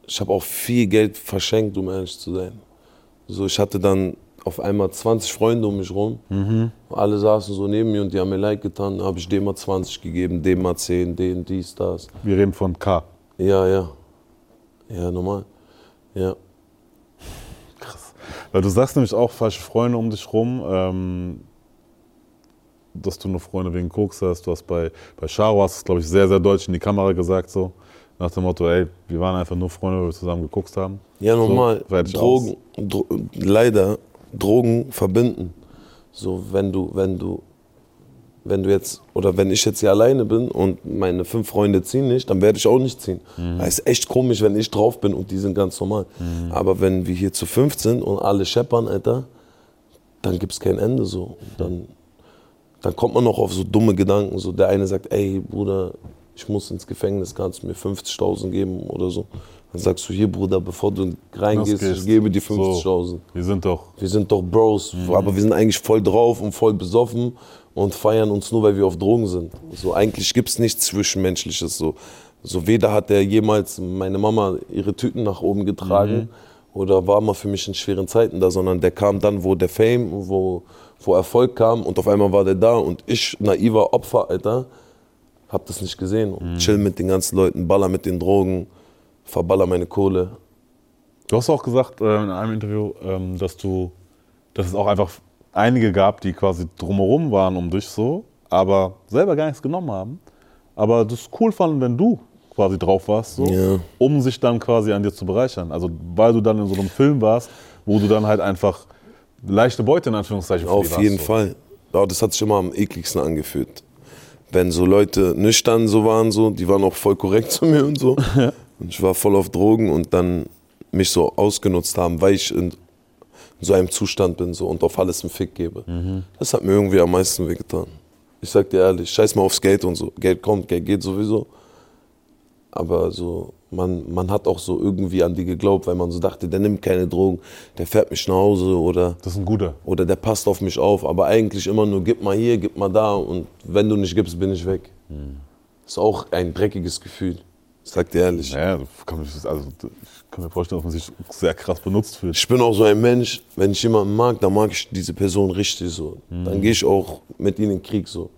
Ich habe auch viel Geld verschenkt, um ehrlich zu sein. So, ich hatte dann auf einmal 20 Freunde um mich rum. Alle saßen so neben mir und die haben mir Like getan. Da habe ich dem mal 20 gegeben, dem mal 10, den, dies, das. Wir reden von K. Ja, ja. Ja, normal. Ja. Weil du sagst nämlich auch falsche Freunde um dich rum, ähm, dass du nur Freunde wegen Koks hast. Du hast bei, bei Charo hast es, glaube ich, sehr, sehr deutlich in die Kamera gesagt, so nach dem Motto, ey, wir waren einfach nur Freunde, weil wir zusammen gekokst haben. Ja, normal. So, Drogen, Dro leider, Drogen verbinden. So, wenn du, wenn du, wenn du jetzt, oder wenn ich jetzt hier alleine bin und meine fünf Freunde ziehen nicht, dann werde ich auch nicht ziehen. Das ist echt komisch, wenn ich drauf bin und die sind ganz normal. Aber wenn wir hier zu fünf sind und alle scheppern, Alter, dann gibt es kein Ende so. Und Dann, dann kommt man noch auf so dumme Gedanken. So der eine sagt, ey Bruder, ich muss ins Gefängnis, kannst du mir 50.000 geben oder so. Dann sagst du, hier Bruder, bevor du reingehst, ich gebe dir So. 50.000. Wir sind doch, Wir sind doch Bros, aber wir sind eigentlich voll drauf und voll besoffen und feiern uns nur, weil wir auf Drogen sind. So eigentlich gibt es nichts Zwischenmenschliches. So. so weder hat er jemals meine Mama ihre Tüten nach oben getragen oder war mal für mich in schweren Zeiten da, sondern der kam dann, wo der Fame, wo, wo Erfolg kam und auf einmal war der da und ich, naiver Opfer, Alter, hab das nicht gesehen. Und chill mit den ganzen Leuten, baller mit den Drogen, verballer meine Kohle. Du hast auch gesagt äh, in einem Interview, ähm, dass du, dass es auch einfach einige gab, die quasi drumherum waren um dich so, aber selber gar nichts genommen haben. Aber das cool fanden, wenn du quasi drauf warst, so, Ja. um sich dann quasi an dir zu bereichern. Also weil du dann in so einem Film warst, wo du dann halt einfach leichte Beute in Anführungszeichen für Auf jeden so. Fall. Ja, das hat sich immer am ekligsten angefühlt. wenn so Leute nüchtern so waren, so, die waren auch voll korrekt zu mir und so. Und ich war voll auf Drogen und dann mich so ausgenutzt haben, weil ich in, so einem Zustand bin so, und auf alles einen Fick gebe. Das hat mir irgendwie am meisten wehgetan. Ich sag dir ehrlich, scheiß mal aufs Geld und so. Geld kommt, Geld geht sowieso. Aber so, man, man hat auch so irgendwie an die geglaubt, weil man so dachte, der nimmt keine Drogen, der fährt mich nach Hause oder, Das ist ein guter. oder der passt auf mich auf. Aber eigentlich immer nur, gib mal hier, gib mal da und wenn du nicht gibst, bin ich weg. Ist auch ein dreckiges Gefühl. Sag dir ehrlich. Ja, das kann, mich- also, ich kann mir vorstellen, dass man sich sehr krass benutzt fühlt. Ich bin auch so ein Mensch, wenn ich jemanden mag, dann mag ich diese Person richtig so. Dann gehe ich auch mit ihnen in den Krieg so.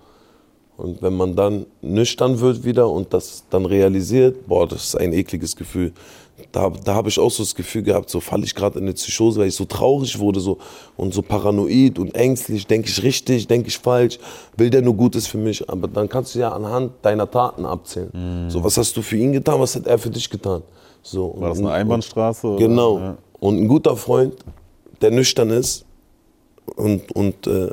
Und wenn man dann nüchtern wird wieder und das dann realisiert, boah, das ist ein ekliges Gefühl. Da, da habe ich auch so das Gefühl gehabt, so falle ich gerade in eine Psychose, weil ich so traurig wurde so, und so paranoid und ängstlich. Denke ich richtig, denke ich falsch, will der nur Gutes für mich. Aber dann kannst du ja anhand deiner Taten abzählen. So, was hast du für ihn getan, was hat er für dich getan? So, War das und- eine Einbahnstraße? oder? Genau. Ja. Und ein guter Freund, der nüchtern ist und, und äh,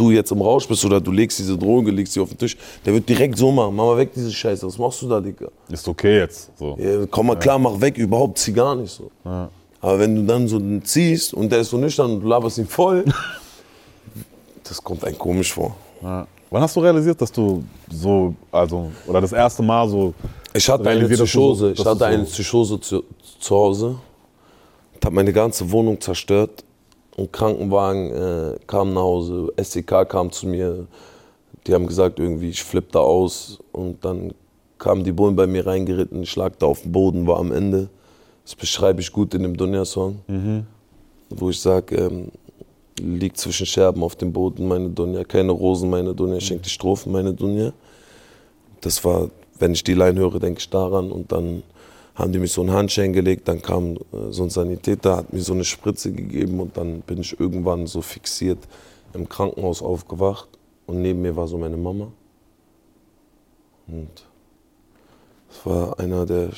du jetzt im Rausch bist oder du legst diese Droge, legst sie auf den Tisch, der wird direkt so machen, mach mal weg diese Scheiße, was machst du da, Digga? Ist okay jetzt. So. Ja, komm mal klar, mach weg, überhaupt, zieh gar nicht so. Aber wenn du dann so ziehst und der ist so nüchtern und du laberst ihn voll, das kommt einem komisch vor. Ja. Wann hast du realisiert, dass du so, also, oder das erste Mal so. Ich hatte eine so- Psychose. dass Ich hatte so- eine Psychose zu, zu Hause. Ich habe meine ganze Wohnung zerstört. Ein Krankenwagen äh, kam nach Hause, SEK kam zu mir. Die haben gesagt, irgendwie, ich flippe da aus. Und dann kamen die Bullen bei mir reingeritten. Ich lag da auf dem Boden, war am Ende. Das beschreibe ich gut in dem Dunja-Song. Wo ich sage, ähm, liegt zwischen Scherben auf dem Boden, meine Dunja. Keine Rosen, meine Dunja. Schenkt die Strophen, meine Dunja. Das war, wenn ich die Line höre, denke ich daran. Und dann haben die mich so einen Handschein gelegt, dann kam äh, so ein Sanitäter, hat mir so eine Spritze gegeben und dann bin ich irgendwann so fixiert im Krankenhaus aufgewacht und neben mir war so meine Mama. Und es war einer der,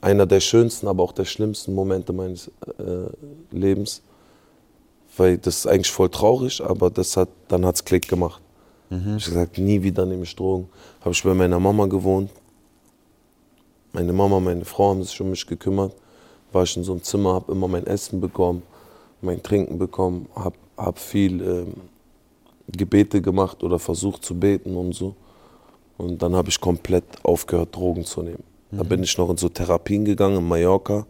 einer der schönsten, aber auch der schlimmsten Momente meines äh, Lebens. Weil das ist eigentlich voll traurig, aber das hat, dann hat es Klick gemacht. Ich hab gesagt, nie wieder nehme ich Drogen. Habe ich bei meiner Mama gewohnt. Meine Mama, meine Frau haben sich um mich gekümmert. War ich in so einem Zimmer, habe immer mein Essen bekommen, mein Trinken bekommen, habe hab viel ähm, Gebete gemacht oder versucht zu beten und so. Und dann habe ich komplett aufgehört, Drogen zu nehmen. Da bin ich noch in so Therapien gegangen in Mallorca.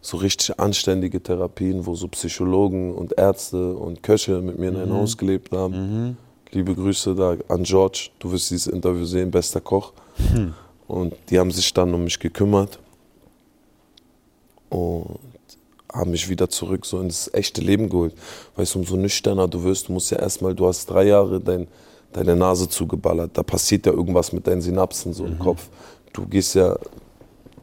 So richtig anständige Therapien, wo so Psychologen und Ärzte und Köche mit mir in ein Haus gelebt haben. Liebe Grüße da an George. Du wirst dieses Interview sehen, bester Koch. Und die haben sich dann um mich gekümmert und haben mich wieder zurück so ins echte Leben geholt. Weißt du, umso nüchterner du wirst, du musst ja erstmal, du hast drei Jahre dein, deine Nase zugeballert. Da passiert ja irgendwas mit deinen Synapsen so im Kopf. Du gehst ja,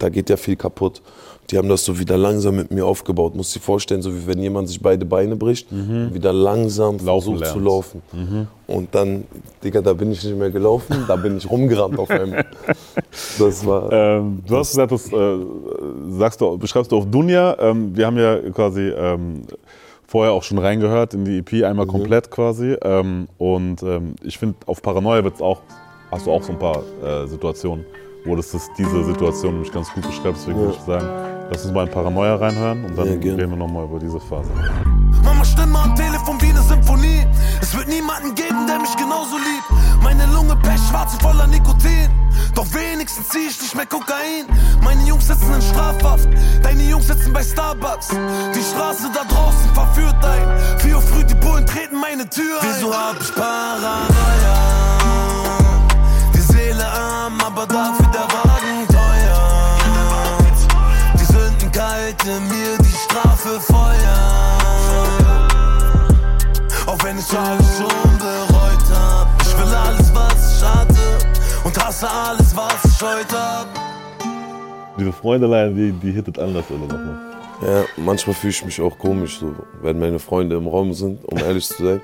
da geht ja viel kaputt. Die haben das so wieder langsam mit mir aufgebaut. Musst dir vorstellen, so wie wenn jemand sich beide Beine bricht, wieder langsam Laufen versucht zu lernst. laufen. Und dann, Digga, da bin ich nicht mehr gelaufen, da bin ich rumgerannt auf einmal. Das war. Ähm, du hast gesagt, das äh, sagst du, beschreibst du auf Dunja. Ähm, wir haben ja quasi ähm, vorher auch schon reingehört in die EP, einmal komplett quasi. Ähm, und ähm, ich finde, auf Paranoia wird's auch, hast du auch so ein paar äh, Situationen, wo das ist, diese Situation nämlich ganz gut beschreibt. Deswegen würde ich sagen, lass uns mal in Paranoia reinhören und dann reden wir nochmal über diese Phase. Mama Stimme am Telefon wie eine Symphonie. Es wird niemanden geben, der mich genauso liebt. Meine Lunge pechschwarz und voller Nikotin. Doch wenigstens zieh ich nicht mehr Kokain. Meine Jungs sitzen in Strafhaft, deine Jungs sitzen bei Starbucks. Die Straße da draußen verführt ein. Vier Uhr früh, die Bullen treten meine Tür ein. Wieso hab ich Paranoia? Die Seele arm, aber dafür der Wagen teuer. Die Sünden kalt in mir, die Strafe Feuer. Auch wenn ich alles schon bereut hab. Ich will alles, was ich hatte. Und hasse alles, was ich heute hab. Diese Freundelein, die, die hittet anders oder nochmal. Ja, manchmal fühle ich mich auch komisch, so, wenn meine Freunde im Raum sind, um ehrlich zu sein.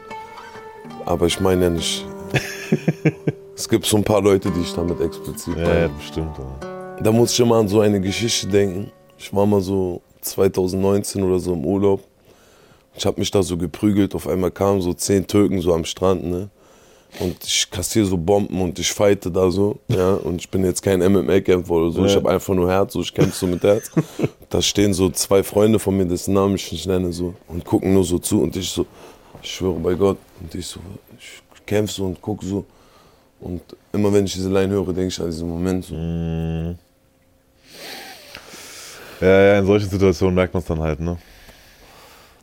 Aber ich meine ja nicht. es gibt so ein paar Leute, die ich damit explizit Ja, ja, bestimmt. Ja. Da muss ich immer an so eine Geschichte denken. Ich war mal so 2019 oder so im Urlaub. Ich habe mich da so geprügelt. Auf einmal kamen so zehn Türken so am Strand. Ne? und ich kassiere so Bomben und ich fighte da so, ja, und ich bin jetzt kein MMA-Kämpfer oder so, ich habe einfach nur Herz, so, ich kämpfe so mit Herz. Da stehen so zwei Freunde von mir, dessen Namen ich nicht nenne, so, und gucken nur so zu und ich so, ich schwöre bei Gott, und ich so, ich kämpfe so und gucke so und immer wenn ich diese Line höre, denke ich an diesen Moment so. Ja, ja, in solchen Situationen merkt man es dann halt, ne?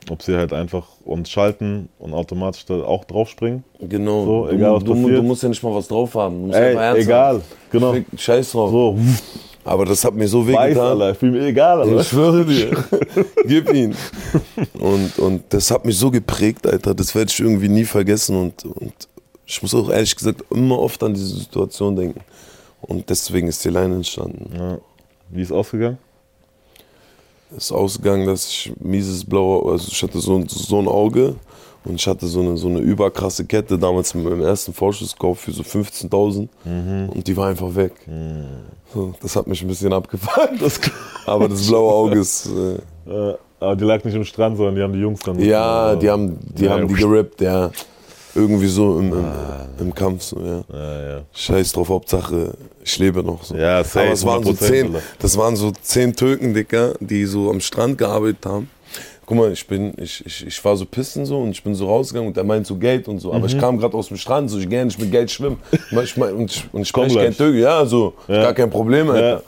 Ob sie halt einfach uns schalten und automatisch da auch draufspringen. Genau, So, du, egal, was du, passiert. du musst ja nicht mal was drauf haben, du musst Ey, einfach egal, haben. genau. Fick, Scheiß drauf. So, Aber das hat mir so weiß, wehgetan. Alter, ich fühl mir egal, Alter. Ich schwöre dir. Gib ihn. Und, und das hat mich so geprägt, Alter. Das werde ich irgendwie nie vergessen. Und, und ich muss auch ehrlich gesagt immer oft an diese Situation denken. Und deswegen ist die Line entstanden. Ja. Wie ist ausgegangen? Es ist ausgegangen, dass ich mieses blaue, also ich hatte so, ein- so ein Auge und ich hatte so eine, so eine überkrasse Kette damals mit meinem ersten Vorschusskauf für so 15.000 und die war einfach weg. So, das hat mich ein bisschen abgefuckt. Das, aber das blaue Auge ist. Äh, Äh, aber die lag nicht im Strand, sondern die haben die Jungs dann. Ja, die haben die, Ja, haben die gerippt, ja. Irgendwie so im, im, im Kampf, so, ja. Ja, ja. Scheiß drauf, Hauptsache, ich lebe noch. So. Ja, safe, Aber es waren so 100%, zehn, das waren so zehn Türken, Dicker, die so am Strand gearbeitet haben. Guck mal, ich bin, ich, ich, ich war so pissen so und ich bin so rausgegangen und er meint so Geld und so. Aber Mhm. ich kam gerade aus dem Strand, so ich gehe nicht mit Geld schwimmen. Ich und ich, und ich spreche kein. Türkisch, ja, so, Ja. gar kein Problem, Alter. Ja.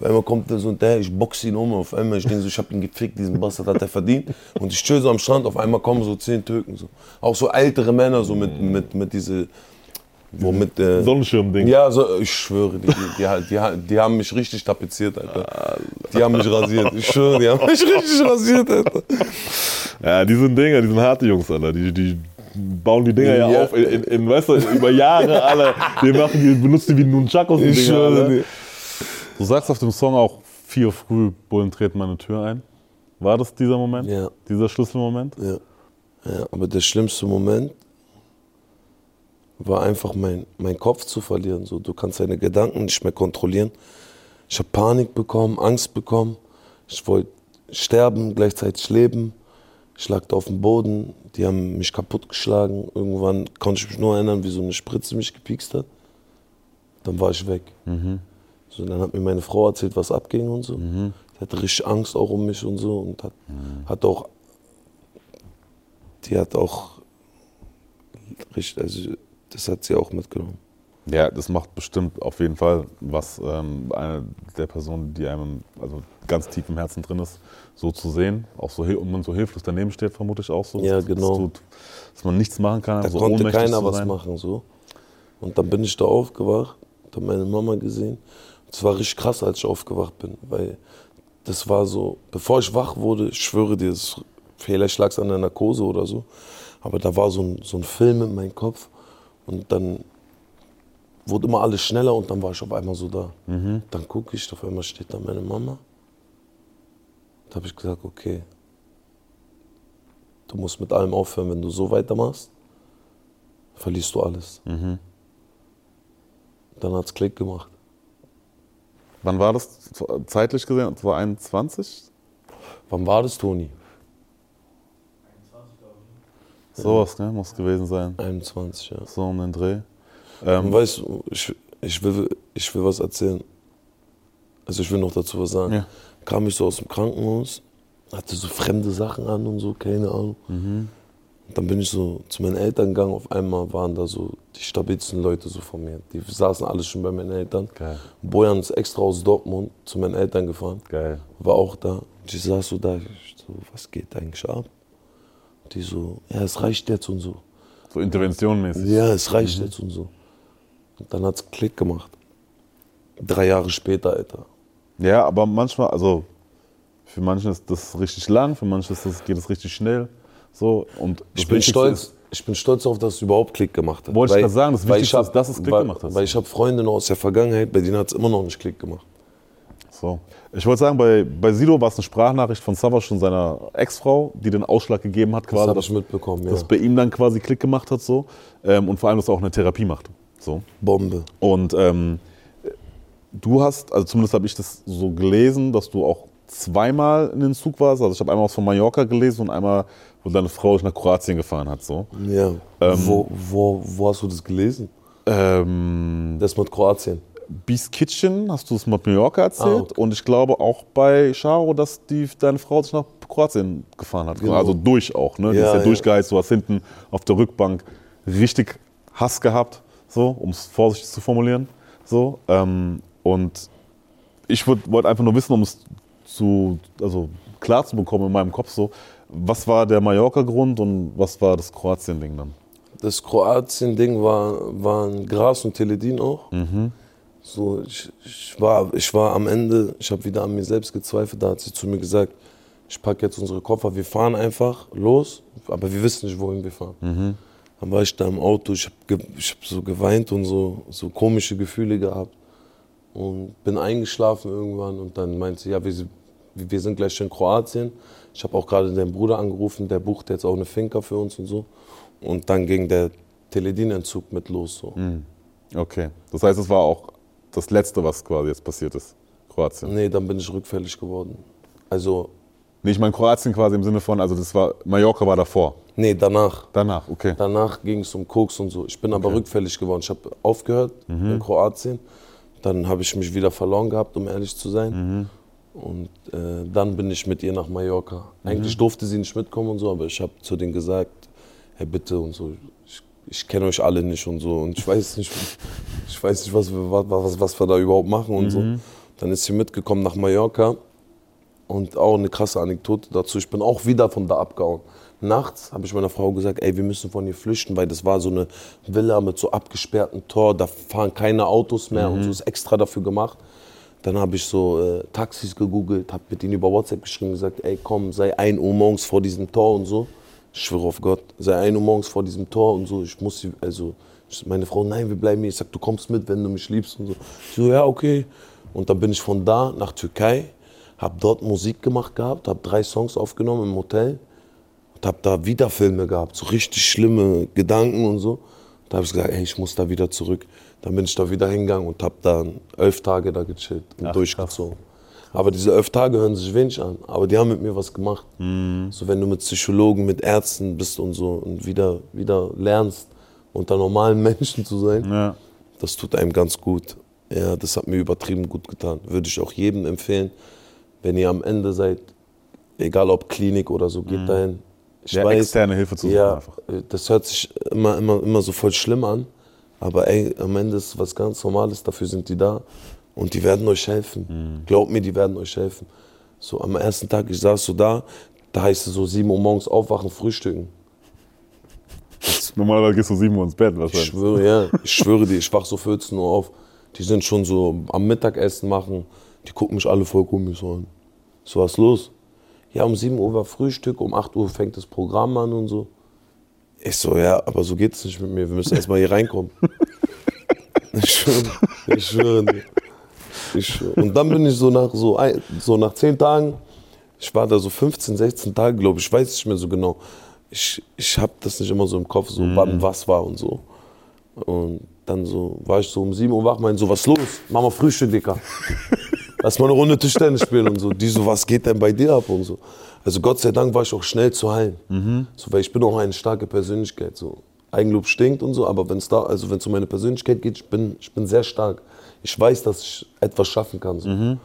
Auf einmal kommt er so und der, ich boxe ihn um, auf einmal, ich denke so, ich hab ihn gefickt, diesen Bastard hat er verdient. Und ich chill so am Strand, auf einmal kommen so zehn Türken, so. Auch so ältere Männer, so mit, mit, mit diese, wo mit, äh, Sonnenschirm-Ding. ja, so, ich schwöre, die, die, die, die, haben mich richtig tapeziert, Alter. Die haben mich rasiert, ich schwöre, die haben mich richtig rasiert, Alter. Ja, die sind Dinger, die sind harte Jungs, Alter. Die, die bauen die Dinger ja, Ja. auf in, in, in, weißt du, über Jahre, alle. Die machen die, benutzen die wie Nunchakos, die Ich Dinger, schwöre. Du sagst auf dem Song auch, vier früh Bullen treten meine Tür ein. War das dieser Moment? Ja. Dieser Schlüsselmoment? Ja. ja, aber der schlimmste Moment war einfach mein, mein Kopf zu verlieren. So, du kannst deine Gedanken nicht mehr kontrollieren. Ich habe Panik bekommen, Angst bekommen. Ich wollte sterben, gleichzeitig leben. Ich lag da auf dem Boden. Die haben mich kaputtgeschlagen. Irgendwann konnte ich mich nur erinnern, wie so eine Spritze mich gepiekst hat. Dann war ich weg. So, dann hat mir meine Frau erzählt, was abging und so. Die hatte richtig Angst auch um mich und so und hat, hat auch, die hat auch, richtig, also das hat sie auch mitgenommen. Ja, das macht bestimmt auf jeden Fall was ähm, eine der Personen, die einem also ganz tief im Herzen drin ist, so zu sehen. Auch so, und man so hilflos daneben steht, vermute ich auch so. Ja, dass, genau. Das tut, dass man nichts machen kann, Da so konnte keiner was machen so. Und dann bin ich da aufgewacht, habe meine Mama gesehen. Es war richtig krass, als ich aufgewacht bin, weil das war so, bevor ich wach wurde, ich schwöre dir, das, vielleicht lag es an der Narkose oder so, aber da war so ein, so ein Film in meinem Kopf und dann wurde immer alles schneller und dann war ich auf einmal so da. Dann gucke ich, auf einmal steht da meine Mama. Da habe ich gesagt, okay, du musst mit allem aufhören, wenn du so weitermachst, verlierst du alles. Dann hat es Klick gemacht. Wann war das zeitlich gesehen? 2021? Wann war das, Toni? Sowas, ne? Muss gewesen sein. 21, ja. So um den Dreh. Und Ähm, weißt du, ich, ich, will, ich will was erzählen. Also ich will noch dazu was sagen. Ja. Kam ich so aus dem Krankenhaus, hatte so fremde Sachen an und so, keine Ahnung. Mhm. Dann bin ich so zu meinen Eltern gegangen. Auf einmal waren da so die stabilsten Leute so von mir. Die saßen alle schon bei meinen Eltern. Geil. Bojan ist extra aus Dortmund zu meinen Eltern gefahren. Geil. war auch da. Und ich saß so da, ich so, was geht eigentlich ab? Die so, ja, es reicht jetzt und so. So interventionmäßig. Ja, es reicht jetzt und so. Und dann hat's Klick gemacht. Drei Jahre später, Alter. Ja, aber manchmal, also für manche ist das richtig lang, für manche das, geht es richtig schnell. So, und das Ich bin stolz. Ist, Ich bin stolz auf, dass es überhaupt Klick gemacht hat. Wollte ich Weil- gerade sagen, das Wichtigste ich hab- ist, dass es Klick weil, gemacht hat. Weil ich habe Freunde noch aus der Vergangenheit, bei denen hat es immer noch nicht Klick gemacht. so. Ich wollte sagen, bei, bei Sido war es eine Sprachnachricht von Savas und seiner Ex-Frau, die den Ausschlag gegeben hat, Das quasi, habe dass, ich mitbekommen, ja. dass bei ihm dann quasi Klick gemacht hat. So. Ähm, und vor allem, dass er auch eine Therapie macht. So. Bombe. Und ähm, du hast, also zumindest habe ich das so gelesen, dass du auch zweimal in den Zug warst. Also ich habe einmal was von Mallorca gelesen und einmal, wo deine Frau dich nach Kroatien gefahren hat. So. Ja. wo, wo, wo hast du das gelesen? Ähm, Das mit Kroatien. Beast Kitchen hast du es mit Mallorca erzählt Ah, okay. und ich glaube auch bei Charo, dass die, deine Frau sich nach Kroatien gefahren hat. Genau. Also durch auch, ne? die Ja, ist ja, ja. durchgeheizt, du hast hinten auf der Rückbank richtig Hass gehabt, so, um es vorsichtig zu formulieren. So, ähm, und ich wollte einfach nur wissen, um es zu, also klar zu bekommen in meinem Kopf so, was war der Mallorca-Grund und was war das Kroatien-Ding dann? Das Kroatien-Ding war, waren Gras und Teledin auch. So, ich, ich, war, ich war am Ende, ich habe wieder an mir selbst gezweifelt. Da hat sie zu mir gesagt, ich packe jetzt unsere Koffer, wir fahren einfach los, aber wir wissen nicht, wohin wir fahren. Dann war ich da im Auto, ich habe hab so geweint und so, so komische Gefühle gehabt. Und bin eingeschlafen irgendwann und dann meinte sie, ja, wir, sind- wir sind gleich in Kroatien. Ich habe auch gerade deinen Bruder angerufen, der bucht jetzt auch eine Finca für uns und so. Und dann ging der Teledin-Entzug mit los. So. Okay, das heißt, es war auch das Letzte, was quasi jetzt passiert ist, Kroatien. Nee, dann bin ich rückfällig geworden. Also, Nee, ich meine Kroatien quasi im Sinne von, also das war, Mallorca war davor. nee, danach. Danach, okay. Danach ging es um Koks und so. Ich bin aber rückfällig geworden. Ich habe aufgehört in Kroatien. Dann habe ich mich wieder verloren gehabt, um ehrlich zu sein. Und äh, dann bin ich mit ihr nach Mallorca. Eigentlich durfte sie nicht mitkommen und so, aber ich habe zu denen gesagt, hey bitte und so, ich, ich kenne euch alle nicht und so und ich weiß nicht, ich weiß nicht, was wir, was, was, was wir da überhaupt machen und so. Dann ist sie mitgekommen nach Mallorca und auch eine krasse Anekdote dazu. Ich bin auch wieder von da abgehauen. Nachts habe ich meiner Frau gesagt, ey, wir müssen von hier flüchten, weil das war so eine Villa mit so abgesperrtem Tor, da fahren keine Autos mehr und so ist extra dafür gemacht. Dann habe ich so äh, Taxis gegoogelt, habe mit ihnen über WhatsApp geschrieben, gesagt, ey, komm, sei 1 Uhr morgens vor diesem Tor und so. Ich schwöre auf Gott, sei 1 Uhr morgens vor diesem Tor und so. Ich muss, sie- also, ich, meine Frau, nein, wir bleiben hier. Ich sag, du kommst mit, wenn du mich liebst und so. Ich so, ja, okay. Und dann bin ich von da nach Türkei, habe dort Musik gemacht gehabt, habe drei Songs aufgenommen im Hotel und habe da wieder Filme gehabt, so richtig schlimme Gedanken und so. Da habe ich gesagt, ey, ich muss da wieder zurück. Dann bin ich da wieder hingegangen und habe dann elf Tage da gechillt und Ach, durchgezogen. Aber diese elf Tage hören sich wenig an, aber die haben mit mir was gemacht. So wenn du mit Psychologen, mit Ärzten bist und so und wieder, wieder lernst, unter normalen Menschen zu sein, Ja. das tut einem ganz gut. Ja, das hat mir übertrieben gut getan. Würde ich auch jedem empfehlen, wenn ihr am Ende seid, egal ob Klinik oder so, geht dahin. Ich Ja, externe Hilfe zu suchen ja, einfach. äh, das hört sich immer, immer, immer so voll schlimm an, aber ey, am Ende ist es was ganz Normales, dafür sind die da und die werden euch helfen. Mhm. Glaubt mir, die werden euch helfen. So am ersten Tag, ich saß so da, da heißt es so 7 Uhr morgens aufwachen, frühstücken. Normalerweise gehst du 7 Uhr ins Bett Ich wahrscheinlich. schwöre, ja, ich schwöre dir, ich wach so 14 Uhr auf. Die sind schon so am Mittagessen machen, die gucken mich alle voll komisch an. So, was los? Ja, um 7 Uhr war Frühstück, um 8 Uhr fängt das Programm an und so. Ich so, ja, aber so geht's nicht mit mir, wir müssen erstmal hier reinkommen. Ich schwöre, ich schwöre. Ich schwöre. Und dann bin ich so nach, so, ein, so nach 10 Tagen, ich war da so 15, 16 Tage, glaube ich, ich weiß nicht mehr so genau. Ich, ich habe das nicht immer so im Kopf, so wann was war und so. Und dann so war ich so um 7 Uhr wach, meinte so, was los? Mach mal Frühstück, Dicker. Lass mal eine Runde Tischtennis spielen und so. Die so, was geht denn bei dir ab und so. Also Gott sei Dank war ich auch schnell zu heilen. So, weil ich bin auch eine starke Persönlichkeit. So. Eigenlob stinkt und so, aber wenn es da, also wenn es um meine Persönlichkeit geht, ich bin, ich bin sehr stark. Ich weiß, dass ich etwas schaffen kann. So.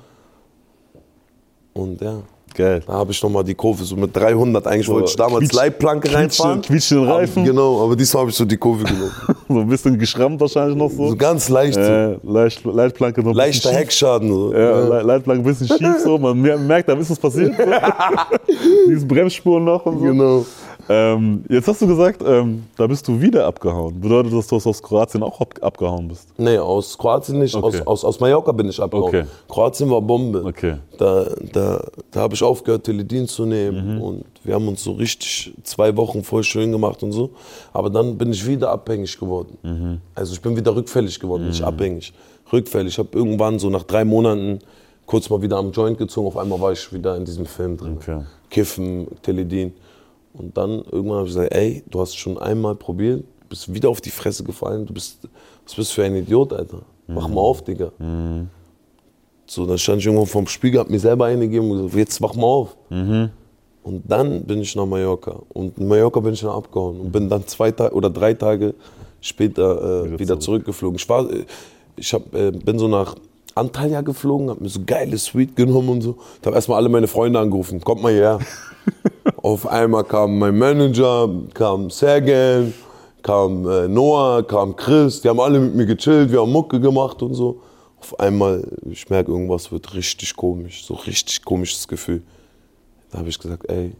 Und ja, Geil. da habe ich nochmal die Kurve so mit 300. Eigentlich wollte ich damals quietsch- Leitplanke quietschen- reinfahren. quietschenden Aber- Reifen. Genau, aber diesmal habe ich so die Kurve genommen. So ein bisschen geschrammt wahrscheinlich noch so. So ganz leicht, so. äh, leicht, Leitplanke noch leichter. Heckschaden. So. Ja, Le- Leitplanke ein bisschen schief so. Man mer- merkt, da ist was passiert. So. Diese Bremsspuren noch und so. Genau. Ähm, jetzt hast du gesagt, ähm, da bist du wieder abgehauen. Bedeutet das, dass du aus Kroatien auch ab abgehauen bist? Nee, aus Kroatien nicht, Okay. aus, aus, aus Mallorca bin ich abgehauen. Okay. Kroatien war Bombe. Okay. Da, da, da habe ich aufgehört, Teledin zu nehmen Mhm. und wir haben uns so richtig zwei Wochen voll schön gemacht und so. Aber dann bin ich wieder abhängig geworden. Mhm. Also ich bin wieder rückfällig geworden, nicht abhängig. Rückfällig. Ich habe irgendwann so nach drei Monaten kurz mal wieder am Joint gezogen. Auf einmal war ich wieder in diesem Film drin. Okay. Kiffen, Teledin. Und dann irgendwann habe ich gesagt, ey, du hast schon einmal probiert, bist wieder auf die Fresse gefallen, du bist, was bist du für ein Idiot, Alter? Mach mal auf, Digga. So, dann stand ich irgendwo vorm Spiegel, hab mir selber eine gegeben und gesagt, jetzt wach mal auf. Und dann bin ich nach Mallorca. Und in Mallorca bin ich dann abgehauen und bin dann zwei Tage oder drei Tage später äh, wieder, zurückgeflogen. Ich, war, äh, ich hab, äh, bin so nach Antalya geflogen, hab mir so geile Suite genommen und so. Da habe erstmal alle meine Freunde angerufen, kommt mal hierher. Auf einmal kam mein Manager, kam Sergen, kam äh, Noah, kam Chris, die haben alle mit mir gechillt, wir haben Mucke gemacht und so. Auf einmal, ich merke, irgendwas wird richtig komisch, so richtig komisches Gefühl. Da habe ich gesagt, ey,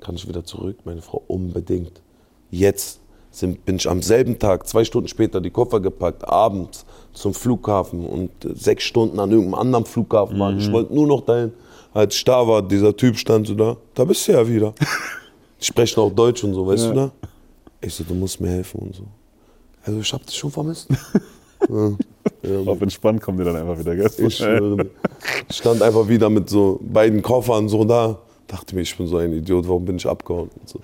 kann ich wieder zurück? Meine Frau, unbedingt. Jetzt sind, bin ich am selben Tag, zwei Stunden später, die Koffer gepackt, abends zum Flughafen und äh, sechs Stunden an irgendeinem anderen Flughafen waren. Ich wollte nur noch dahin. Als ich da war, dieser Typ stand so da, da bist du ja wieder. Die sprechen auch Deutsch und so, weißt du da? Ich so, du musst mir helfen und so. Also ich hab dich schon vermisst. ja. Ja, Auf entspannt kommen die dann einfach wieder, gell? ich. Ich stand einfach wieder mit so beiden Koffern so da. Dachte mir, ich bin so ein Idiot, warum bin ich abgehauen? Und so.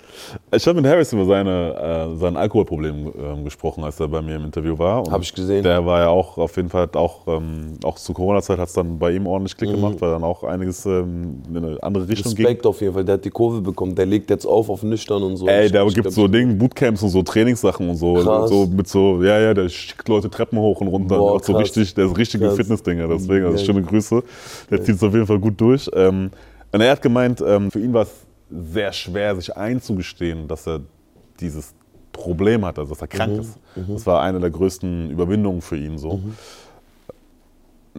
Ich habe mit Harris über seine, äh, sein Alkoholproblem ähm, gesprochen, als er bei mir im Interview war. Und Hab ich gesehen. Der war ja auch auf jeden Fall, auch, ähm, auch zu Corona-Zeit hat es dann bei ihm ordentlich Klick gemacht, weil dann auch einiges ähm, in eine andere Richtung ging. Mhm. Respekt auf jeden Fall, der hat die Kurve bekommen. Der legt jetzt auf auf nüchtern und so. Ey, da gibt so Dinge, Bootcamps und so Trainingssachen und so, Krass. so mit so, ja, ja, der schickt Leute Treppen hoch und runter. Boah, so richtig, der ist richtige. Fitnessdinger, deswegen, also Geil. schöne Grüße. Der zieht es auf jeden Fall gut durch. Ähm, und er hat gemeint, ähm, für ihn war es sehr schwer, sich einzugestehen, dass er dieses Problem hat, also dass er Mhm. krank ist. Das war eine der größten Überwindungen für ihn so. Mhm.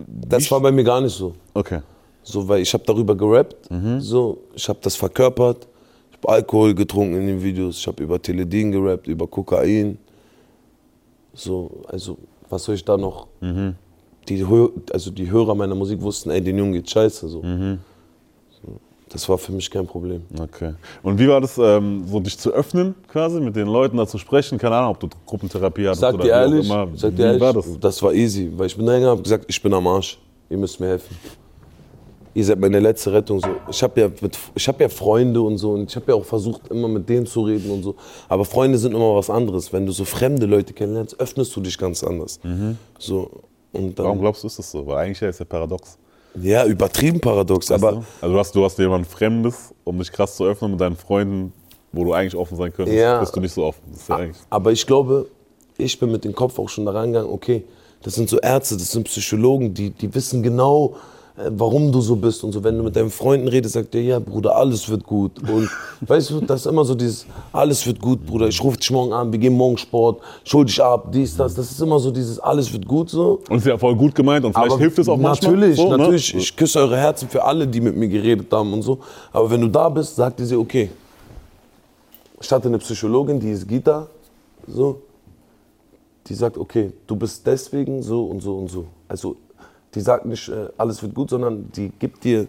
Das war bei mir gar nicht so. Okay. So, weil ich habe darüber gerappt, Mhm. so, ich habe das verkörpert. Ich habe Alkohol getrunken in den Videos, ich habe über Teledin gerappt, über Kokain. So, also was soll ich da noch? Mhm. Die, also die Hörer meiner Musik wussten, ey, den Jungen geht scheiße. So. Mhm. Das war für mich kein Problem. Okay. Und wie war das, ähm, so dich zu öffnen, quasi, mit den Leuten da zu sprechen? Keine Ahnung, ob du Gruppentherapie hattest Sag oder dir wie auch ehrlich, immer. sag wie dir ehrlich war das? das war easy, weil ich bin dahin habe gesagt, ich bin am Arsch. Ihr müsst mir helfen. Ihr seid meine letzte Rettung. So. Ich habe ja, mit- ich hab ja Freunde und so und ich habe ja auch versucht, immer mit denen zu reden und so. Aber Freunde sind immer was anderes. Wenn du so fremde Leute kennenlernst, öffnest du dich ganz anders. So, und dann, Warum glaubst du, ist das so? Weil eigentlich ist ja paradox. Ja, übertrieben paradox. Weißt aber du? Also du hast, du hast jemand Fremdes, um dich krass zu öffnen mit deinen Freunden, wo du eigentlich offen sein könntest, Ja. bist du nicht so offen. Ja Aber ich glaube, ich bin mit dem Kopf auch schon da rangegangen, okay, das sind so Ärzte, das sind Psychologen, die, die wissen genau, warum du so bist und so. Wenn du mit deinen Freunden redest, sagt der, ja, Bruder, alles wird gut. Und weißt du, das ist immer so dieses, alles wird gut, Bruder, ich rufe dich morgen an, wir gehen morgen Sport, schul dich ab, dies, das. Das ist immer so dieses, alles wird gut so. und ist ja voll gut gemeint und vielleicht hilft es auch manchmal. Natürlich, so, ne? natürlich. Ich küsse eure Herzen für alle, die mit mir geredet haben und so. Aber wenn du da bist, sagt ihr sie, okay. Ich hatte eine Psychologin, die ist Gita, so. Die sagt, okay, du bist deswegen so und so und so. Also, die sagt nicht, äh, alles wird gut, sondern die gibt dir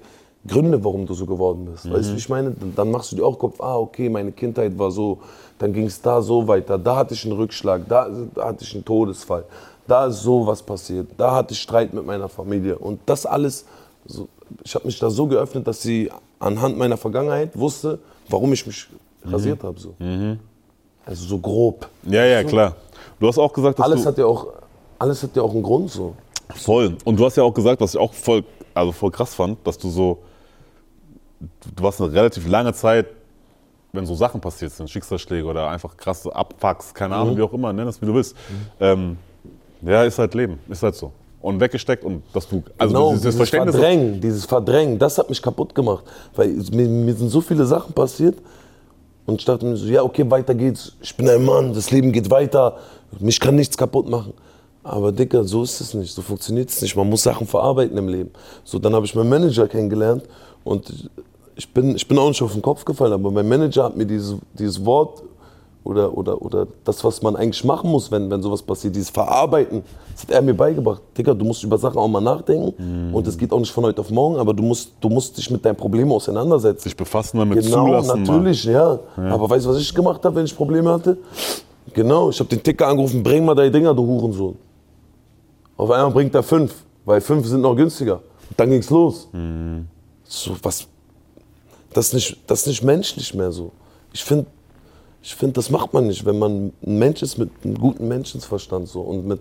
Gründe, warum du so geworden bist. Weißt du, wie ich meine? Dann- machst du dir auch Kopf, ah, okay, meine Kindheit war so, dann ging es da so weiter, da hatte ich einen Rückschlag, da, da hatte ich einen Todesfall, da ist so was passiert, da hatte ich Streit mit meiner Familie. Und das alles, so, ich habe mich da so geöffnet, dass sie anhand meiner Vergangenheit wusste, warum ich mich rasiert habe. So. Also so grob. Ja, ja, klar. Du hast auch gesagt, dass Alles du hat ja auch, alles hat ja auch einen Grund so. Voll. Und du hast ja auch gesagt, was ich auch voll, also voll krass fand, dass du so, du warst eine relativ lange Zeit, wenn so Sachen passiert sind, Schicksalsschläge oder einfach krasse Abfucks, keine Mhm. Ahnung, wie auch immer, nenn es wie du willst. Ähm, ja, ist halt Leben, ist halt so. Und weggesteckt und dass du, also genau, dieses, dieses. Verdrängen, dieses Verdrängen, das hat mich kaputt gemacht. Weil mir, mir sind so viele Sachen passiert und ich dachte mir so, ja okay, weiter geht's. Ich bin ein Mann, das Leben geht weiter, mich kann nichts kaputt machen. Aber Dicker, so ist es nicht, so funktioniert es nicht. Man muss Sachen verarbeiten im Leben. So, dann habe ich meinen Manager kennengelernt und ich bin, ich bin auch nicht auf den Kopf gefallen, aber mein Manager hat mir dieses, dieses Wort oder, oder, oder das, was man eigentlich machen muss, wenn, wenn sowas passiert, dieses Verarbeiten, das hat er mir beigebracht. Digga, du musst über Sachen auch mal nachdenken und es geht auch nicht von heute auf morgen, aber du musst, du musst dich mit deinen Problemen auseinandersetzen. sich befassen damit, Genau, zulassen. natürlich, ja. Aber weißt du, was ich gemacht habe, wenn ich Probleme hatte? Genau, ich habe den Ticker angerufen, bring mal deine Dinger, du Hurensohn. Auf einmal bringt er fünf, weil fünf sind noch günstiger. Und dann ging's los. Mhm. So, was, das ist, nicht, das ist nicht menschlich mehr so. Ich finde, ich find, das macht man nicht, wenn man ein Mensch ist mit einem guten Menschenverstand so und mit,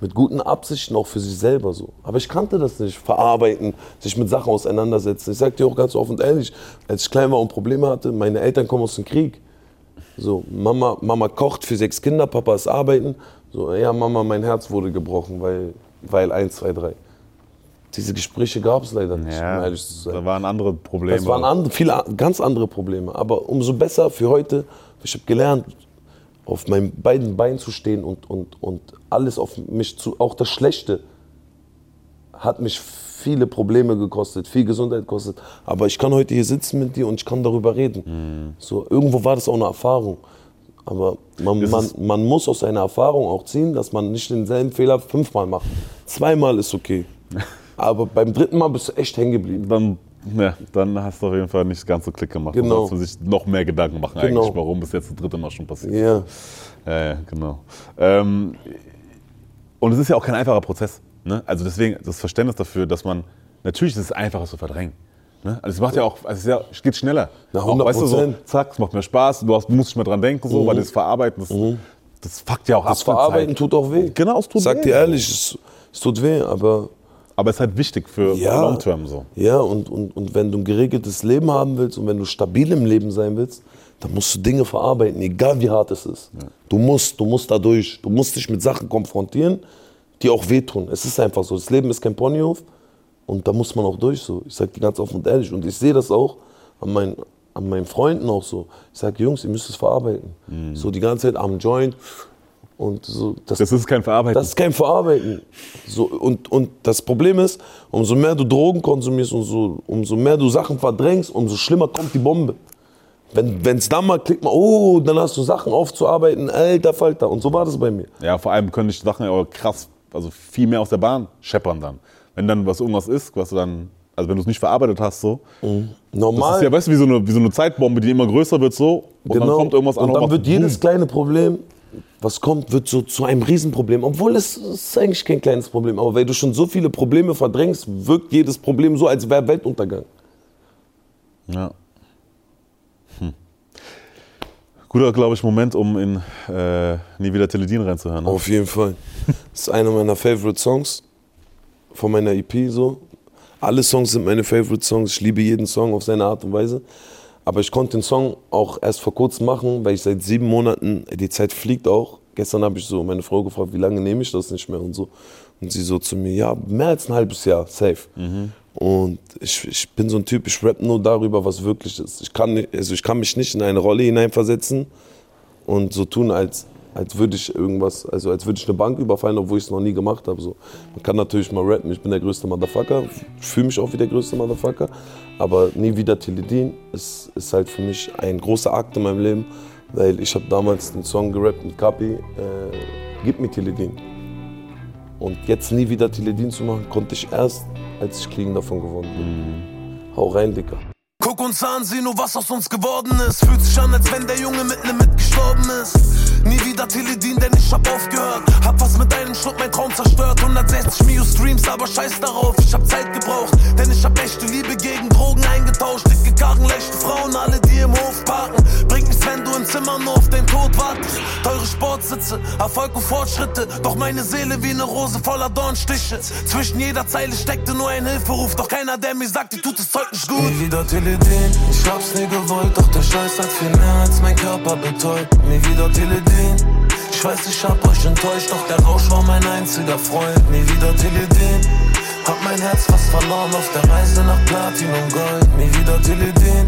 mit guten Absichten auch für sich selber so. Aber ich kannte das nicht, verarbeiten, sich mit Sachen auseinandersetzen. Ich sag dir auch ganz offen und ehrlich, als ich klein war und Probleme hatte, meine Eltern kommen aus dem Krieg. So, Mama, Mama kocht für sechs Kinder, Papa ist arbeiten. So, ja, Mama, mein Herz wurde gebrochen, weil, weil 1, 2, 3. Diese Gespräche gab es leider nicht, um ehrlich zu sein. da waren andere Probleme. Das waren andere, viele, ganz andere Probleme. Aber umso besser für heute, ich habe gelernt, auf meinen beiden Beinen zu stehen und, und, und alles auf mich zu, auch das Schlechte hat mich viele Probleme gekostet, viel Gesundheit gekostet. Aber ich kann heute hier sitzen mit dir und ich kann darüber reden. So, irgendwo war das auch eine Erfahrung. Aber man, man, man muss aus seiner Erfahrung auch ziehen, dass man nicht denselben Fehler fünfmal macht. Zweimal ist okay. Aber beim dritten Mal bist du echt hängen geblieben. dann, ja, dann hast du auf jeden Fall nicht ganz so Klick gemacht. Genau. Dann sollst du sich noch mehr Gedanken machen Genau. eigentlich, warum es jetzt das dritte Mal schon passiert. Ja. Ja, ja, genau. Ähm, und es ist ja auch kein einfacher Prozess. Ne? Also deswegen das Verständnis dafür, dass man, natürlich ist es einfacher zu verdrängen. Ne? Also es macht ja auch, also es, ja, es geht schneller. Na, Auch, weißt du, so, 100%. zack, es macht mehr Spaß, du hast, musst nicht mehr dran denken, so, weil das Verarbeiten, das, das fuckt ja auch Mhm. Das ab. mit Verarbeiten Zeit. tut auch weh. Genau, es tut Sag weh. dir ehrlich, es, es tut weh, aber Aber es ist halt wichtig für Ja. Long Term so. Ja, und, und, und wenn du ein geregeltes Leben haben willst und wenn du stabil im Leben sein willst, dann musst du Dinge verarbeiten, egal wie hart es ist. Du musst, du musst da durch. Du musst dich mit Sachen konfrontieren, die auch wehtun. Es ist einfach so. Das Leben ist kein Ponyhof und da muss man auch durch. So. Ich sag dir ganz offen und ehrlich. Und ich sehe das auch an meinen, an meinen Freunden auch so. Ich sage, Jungs, ihr müsst es verarbeiten. So die ganze Zeit am Joint. Und so, das, Das ist kein Verarbeiten. das ist kein Verarbeiten. So, und, und das Problem ist, umso mehr du Drogen konsumierst, umso, umso mehr du Sachen verdrängst, umso schlimmer kommt die Bombe. Wenn es dann mal klickt, mal, oh, dann hast du Sachen aufzuarbeiten, alter Falter. Und so war das bei mir. Ja, vor allem können dich Sachen ja auch krass, also viel mehr aus der Bahn scheppern dann. Wenn dann was irgendwas ist, was du dann, also wenn du es nicht verarbeitet hast, so. Das Normal. ist ja, weißt du, wie so, eine, wie so eine Zeitbombe, die immer größer wird, so. Und dann kommt irgendwas an Genau. und dann wird jedes kleine Problem, was kommt, wird so zu einem Riesenproblem. Obwohl es ist eigentlich kein kleines Problem. Aber weil du schon so viele Probleme verdrängst, wirkt jedes Problem so, als wäre Weltuntergang. Ja. Hm. Guter, glaube ich, Moment, um in äh, Nie wieder Teledin reinzuhören. Ne? Auf jeden Fall. Das ist einer meiner Favorite Songs von meiner EP so. Alle Songs sind meine Favorite Songs. Ich liebe jeden Song auf seine Art und Weise. Aber ich konnte den Song auch erst vor kurzem machen, weil ich seit sieben Monaten, die Zeit fliegt auch. Gestern habe ich so meine Frau gefragt, wie lange nehme ich das nicht mehr und so. Und sie so zu mir, ja, mehr als ein halbes Jahr, safe. Und ich, ich bin so ein Typ, ich rap nur darüber, was wirklich ist. Ich kann, nicht, also ich kann mich nicht in eine Rolle hineinversetzen, und so tun, als, als würde ich irgendwas, also als würde ich eine Bank überfallen, obwohl ich es noch nie gemacht habe. So. Man kann natürlich mal rappen, ich bin der größte Motherfucker, ich fühle mich auch wie der größte Motherfucker, aber nie wieder Teledin ist, ist halt für mich ein großer Akt in meinem Leben, weil ich habe damals den Song gerappt mit Kapi, äh, Gib mir Teledin. Und jetzt nie wieder Teledin zu machen, konnte ich erst, als ich clean davon geworden bin. Hau rein, Dicker. Guck uns an, sieh nur, was aus uns geworden ist. Fühlt sich an, als wenn der Junge mitten im Mit gestorben ist. Nie wieder Teledin, denn ich hab aufgehört. Hab was mit einem Schluck mein Traum zerstört. 160 Mio Streams, aber scheiß darauf, ich hab Zeit gebraucht. Denn ich hab echte Liebe gegen Drogen eingetauscht. Dicke Karren, leichte Frauen, alle die im Hof parken. Bringt nichts, wenn du im Zimmer nur auf den Tod wartest. Teure Sportsitze, Erfolg und Fortschritte. Doch meine Seele wie eine Rose voller Dornstiche. Zwischen jeder Zeile steckte nur ein Hilferuf. Doch keiner, der mir sagt, dir tut das Zeug nicht gut. Nie wieder Teledin, ich hab's nie gewollt. Doch der Scheiß hat viel mehr als mein Körper betäubt. Nie wieder Teledin. Ich weiß, ich hab euch enttäuscht, doch der Rausch war mein einziger Freund. Nie wieder Teledin. Hab mein Herz fast verloren auf der Reise nach Platinum Gold. Nie wieder Teledin.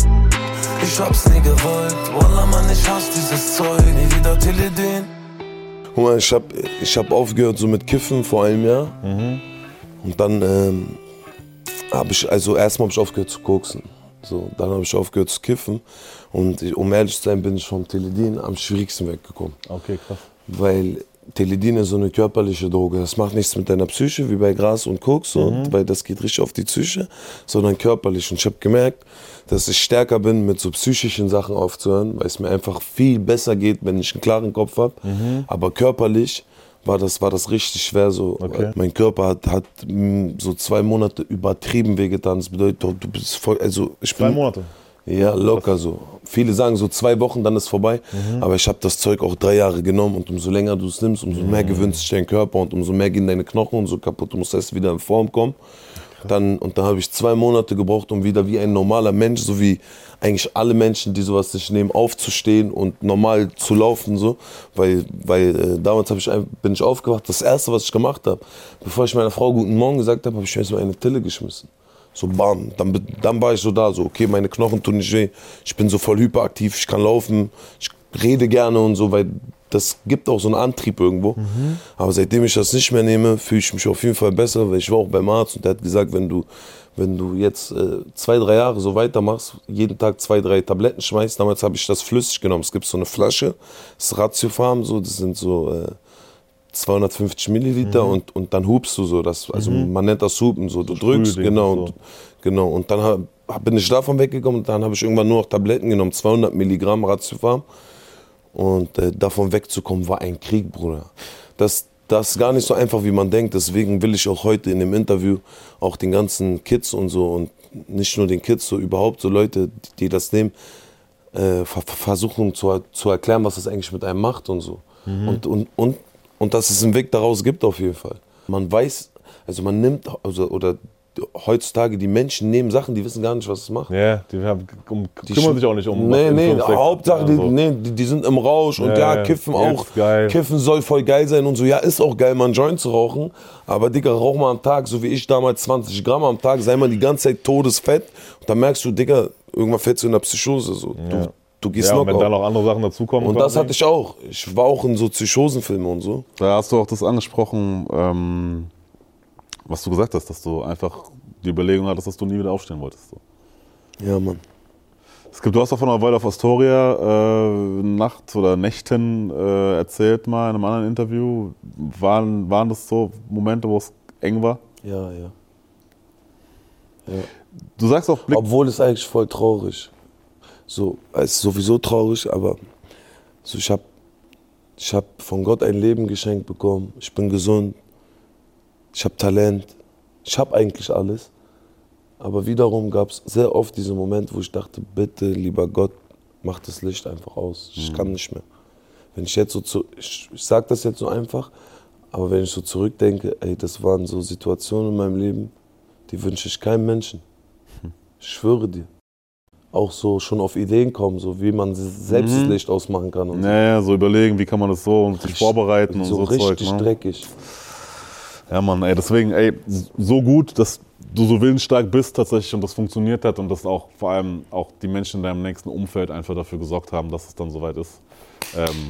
Ich hab's nie gewollt. Wallah, Mann, ich hasse dieses Zeug. Nie wieder Teledin. Guck mal, ich habe ich hab aufgehört so mit Kiffen vor einem Jahr. Und dann ähm, habe ich, also erstmal habe ich aufgehört zu koksen. So, dann habe ich aufgehört zu kiffen. Und ich, um ehrlich zu sein, bin ich vom Teledin am schwierigsten weggekommen. Okay, krass. Weil Teledin ist so eine körperliche Droge. Das macht nichts mit deiner Psyche, wie bei Gras und Koks, so, weil das geht richtig auf die Psyche, sondern körperlich. Und ich habe gemerkt, dass ich stärker bin, mit so psychischen Sachen aufzuhören, weil es mir einfach viel besser geht, wenn ich einen klaren Kopf habe. Aber körperlich war das, war das richtig schwer. So. Okay. Mein Körper hat, hat mh, so zwei Monate übertrieben wehgetan. Das bedeutet, du bist voll, also ich Zwei bin, Monate. Ja, locker so. Viele sagen so zwei Wochen, dann ist vorbei. Mhm. Aber ich habe das Zeug auch drei Jahre genommen und umso länger du es nimmst, umso mehr Mhm. gewöhnt sich dein Körper und umso mehr gehen deine Knochen und so kaputt. Du musst erst wieder in Form kommen. Dann, und dann habe ich zwei Monate gebraucht, um wieder wie ein normaler Mensch, so wie eigentlich alle Menschen, die sowas sich nehmen, aufzustehen und normal zu laufen. So. Weil, weil äh, damals ich, bin ich aufgewacht. Das Erste, was ich gemacht habe, bevor ich meiner Frau Guten Morgen gesagt habe, habe ich mir so eine Tille geschmissen. So bam, dann, dann war ich so da, so okay, meine Knochen tun nicht weh, ich bin so voll hyperaktiv, ich kann laufen, ich rede gerne und so, weil das gibt auch so einen Antrieb irgendwo. Aber seitdem ich das nicht mehr nehme, fühle ich mich auf jeden Fall besser, weil ich war auch beim Arzt und der hat gesagt, wenn du, wenn du jetzt äh, zwei, drei Jahre so weitermachst, jeden Tag zwei, drei Tabletten schmeißt, damals habe ich das flüssig genommen. Es gibt so eine Flasche, das ist Ratiofarm, so, das sind so äh, 250 Milliliter Mhm. und, und dann hupst du so. Das, also man nennt das Hupen so. Du drückst, Sprühding genau. und Und, so. genau. Und dann hab- bin ich davon weggekommen und dann habe ich irgendwann nur noch Tabletten genommen, 200 Milligramm Ratiofarm. Und äh, davon wegzukommen war ein Krieg, Bruder. Das, das ist gar nicht so einfach, wie man denkt. Deswegen will ich auch heute in dem Interview auch den ganzen Kids und so und nicht nur den Kids, so überhaupt so Leute, die, das nehmen, äh, ver ver- versuchen zu, zu erklären, was das eigentlich mit einem macht und so. Und, und, und, und dass es einen Weg daraus gibt auf jeden Fall. Man weiß, also man nimmt, also, oder heutzutage die Menschen nehmen Sachen, die wissen gar nicht, was es macht. Ja, die haben, um, Die kümmern sich auch nicht um. Nee, nee, fünf, sechs Hauptsache, die, so. nee, die, die sind im Rausch und Ja, ja, kiffen auch. geil. Kiffen soll voll geil sein und so. Ja, ist auch geil, mal einen Joint zu rauchen. Aber Digga, rauch mal am Tag, so wie ich damals 20 Gramm am Tag, sei mal die ganze Zeit todesfett. Und dann merkst du, Digga, irgendwann fällst du in der Psychose. So. Ja. Du, du gehst Ja, und wenn da noch andere Sachen dazukommen. Und das hatte ich auch. Ich war auch in so Psychosenfilmen und so. Da hast du auch das angesprochen, ähm, was du gesagt hast, dass du einfach die Überlegung hattest, dass du nie wieder aufstehen wolltest. So. Ja, Mann. Es gibt, du hast auch von einer Weile auf Astoria äh, nachts oder Nächten äh, erzählt mal in einem anderen Interview. Waren, waren das so Momente, wo es eng war? Ja, ja. Du sagst auch Blick. Obwohl es eigentlich voll traurig. So, es ist sowieso traurig, aber so ich habe ich hab von Gott ein Leben geschenkt bekommen. Ich bin gesund. Ich habe Talent. Ich habe eigentlich alles. Aber wiederum gab es sehr oft diese Momente, wo ich dachte, bitte, lieber Gott, mach das Licht einfach aus. Ich kann nicht mehr. Wenn ich jetzt so zu, ich, ich sag das jetzt so einfach, aber wenn ich so zurückdenke, ey, das waren so Situationen in meinem Leben, die wünsche ich keinem Menschen. Ich schwöre dir. Auch so schon auf Ideen kommen, so wie man selbst das Licht ausmachen kann und Naja, so überlegen, wie kann man das so und sich vorbereiten und so, so, richtig Zeug. Ne? dreckig. Ja, Mann, ey, deswegen, ey, so gut, dass du so willensstark bist tatsächlich und das funktioniert hat und dass auch vor allem auch die Menschen in deinem nächsten Umfeld einfach dafür gesorgt haben, dass es dann soweit ist. Ähm,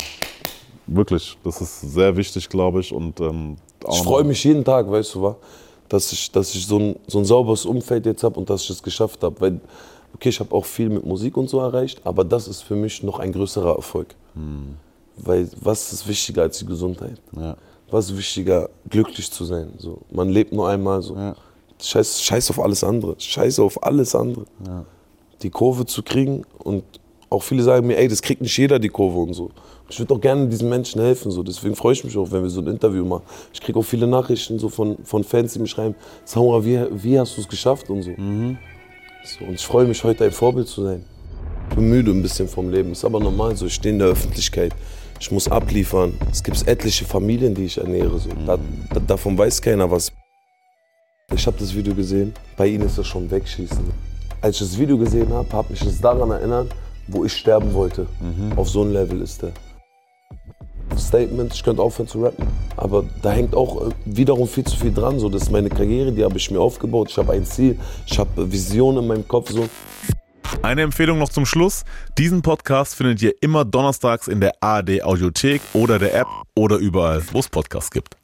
wirklich, das ist sehr wichtig, glaube ich. Und, ähm, Ich freue mich jeden Tag, weißt du, wa? dass ich, dass ich so, ein, so ein sauberes Umfeld jetzt habe und dass ich es geschafft habe. Weil, okay, ich habe auch viel mit Musik und so erreicht, aber das ist für mich noch ein größerer Erfolg. Weil was ist wichtiger als die Gesundheit? Ja. Was wichtiger, glücklich zu sein? So, man lebt nur einmal so. Ja. Scheiß, scheiß auf alles andere. Scheiß auf alles andere. Die Kurve zu kriegen und auch viele sagen mir, ey, das kriegt nicht jeder die Kurve und so. Ich würde auch gerne diesen Menschen helfen. So. Deswegen freue ich mich auch, wenn wir so ein Interview machen. Ich kriege auch viele Nachrichten so von, von Fans, die mir schreiben, Samura, wie, wie hast du es geschafft und so. so. Und ich freue mich, heute ein Vorbild zu sein. Ich bin müde ein bisschen vom Leben. Ist aber normal so. Ich stehe in der Öffentlichkeit. Ich muss abliefern. Es gibt etliche Familien, die ich ernähre. So. Da, da, davon weiß keiner was. Ich habe das Video gesehen. Bei ihnen ist das schon wegschießen. Als ich das Video gesehen habe, hat mich das daran erinnert, wo ich sterben wollte. Auf so ein Level ist der. Statement, ich könnte aufhören zu rappen. Aber da hängt auch äh, wiederum viel zu viel dran. So, das ist meine Karriere, die habe ich mir aufgebaut. Ich habe ein Ziel, ich habe Visionen in meinem Kopf. So. Eine Empfehlung noch zum Schluss. Diesen Podcast findet ihr immer donnerstags in der ARD Audiothek oder der App oder überall, wo es Podcasts gibt.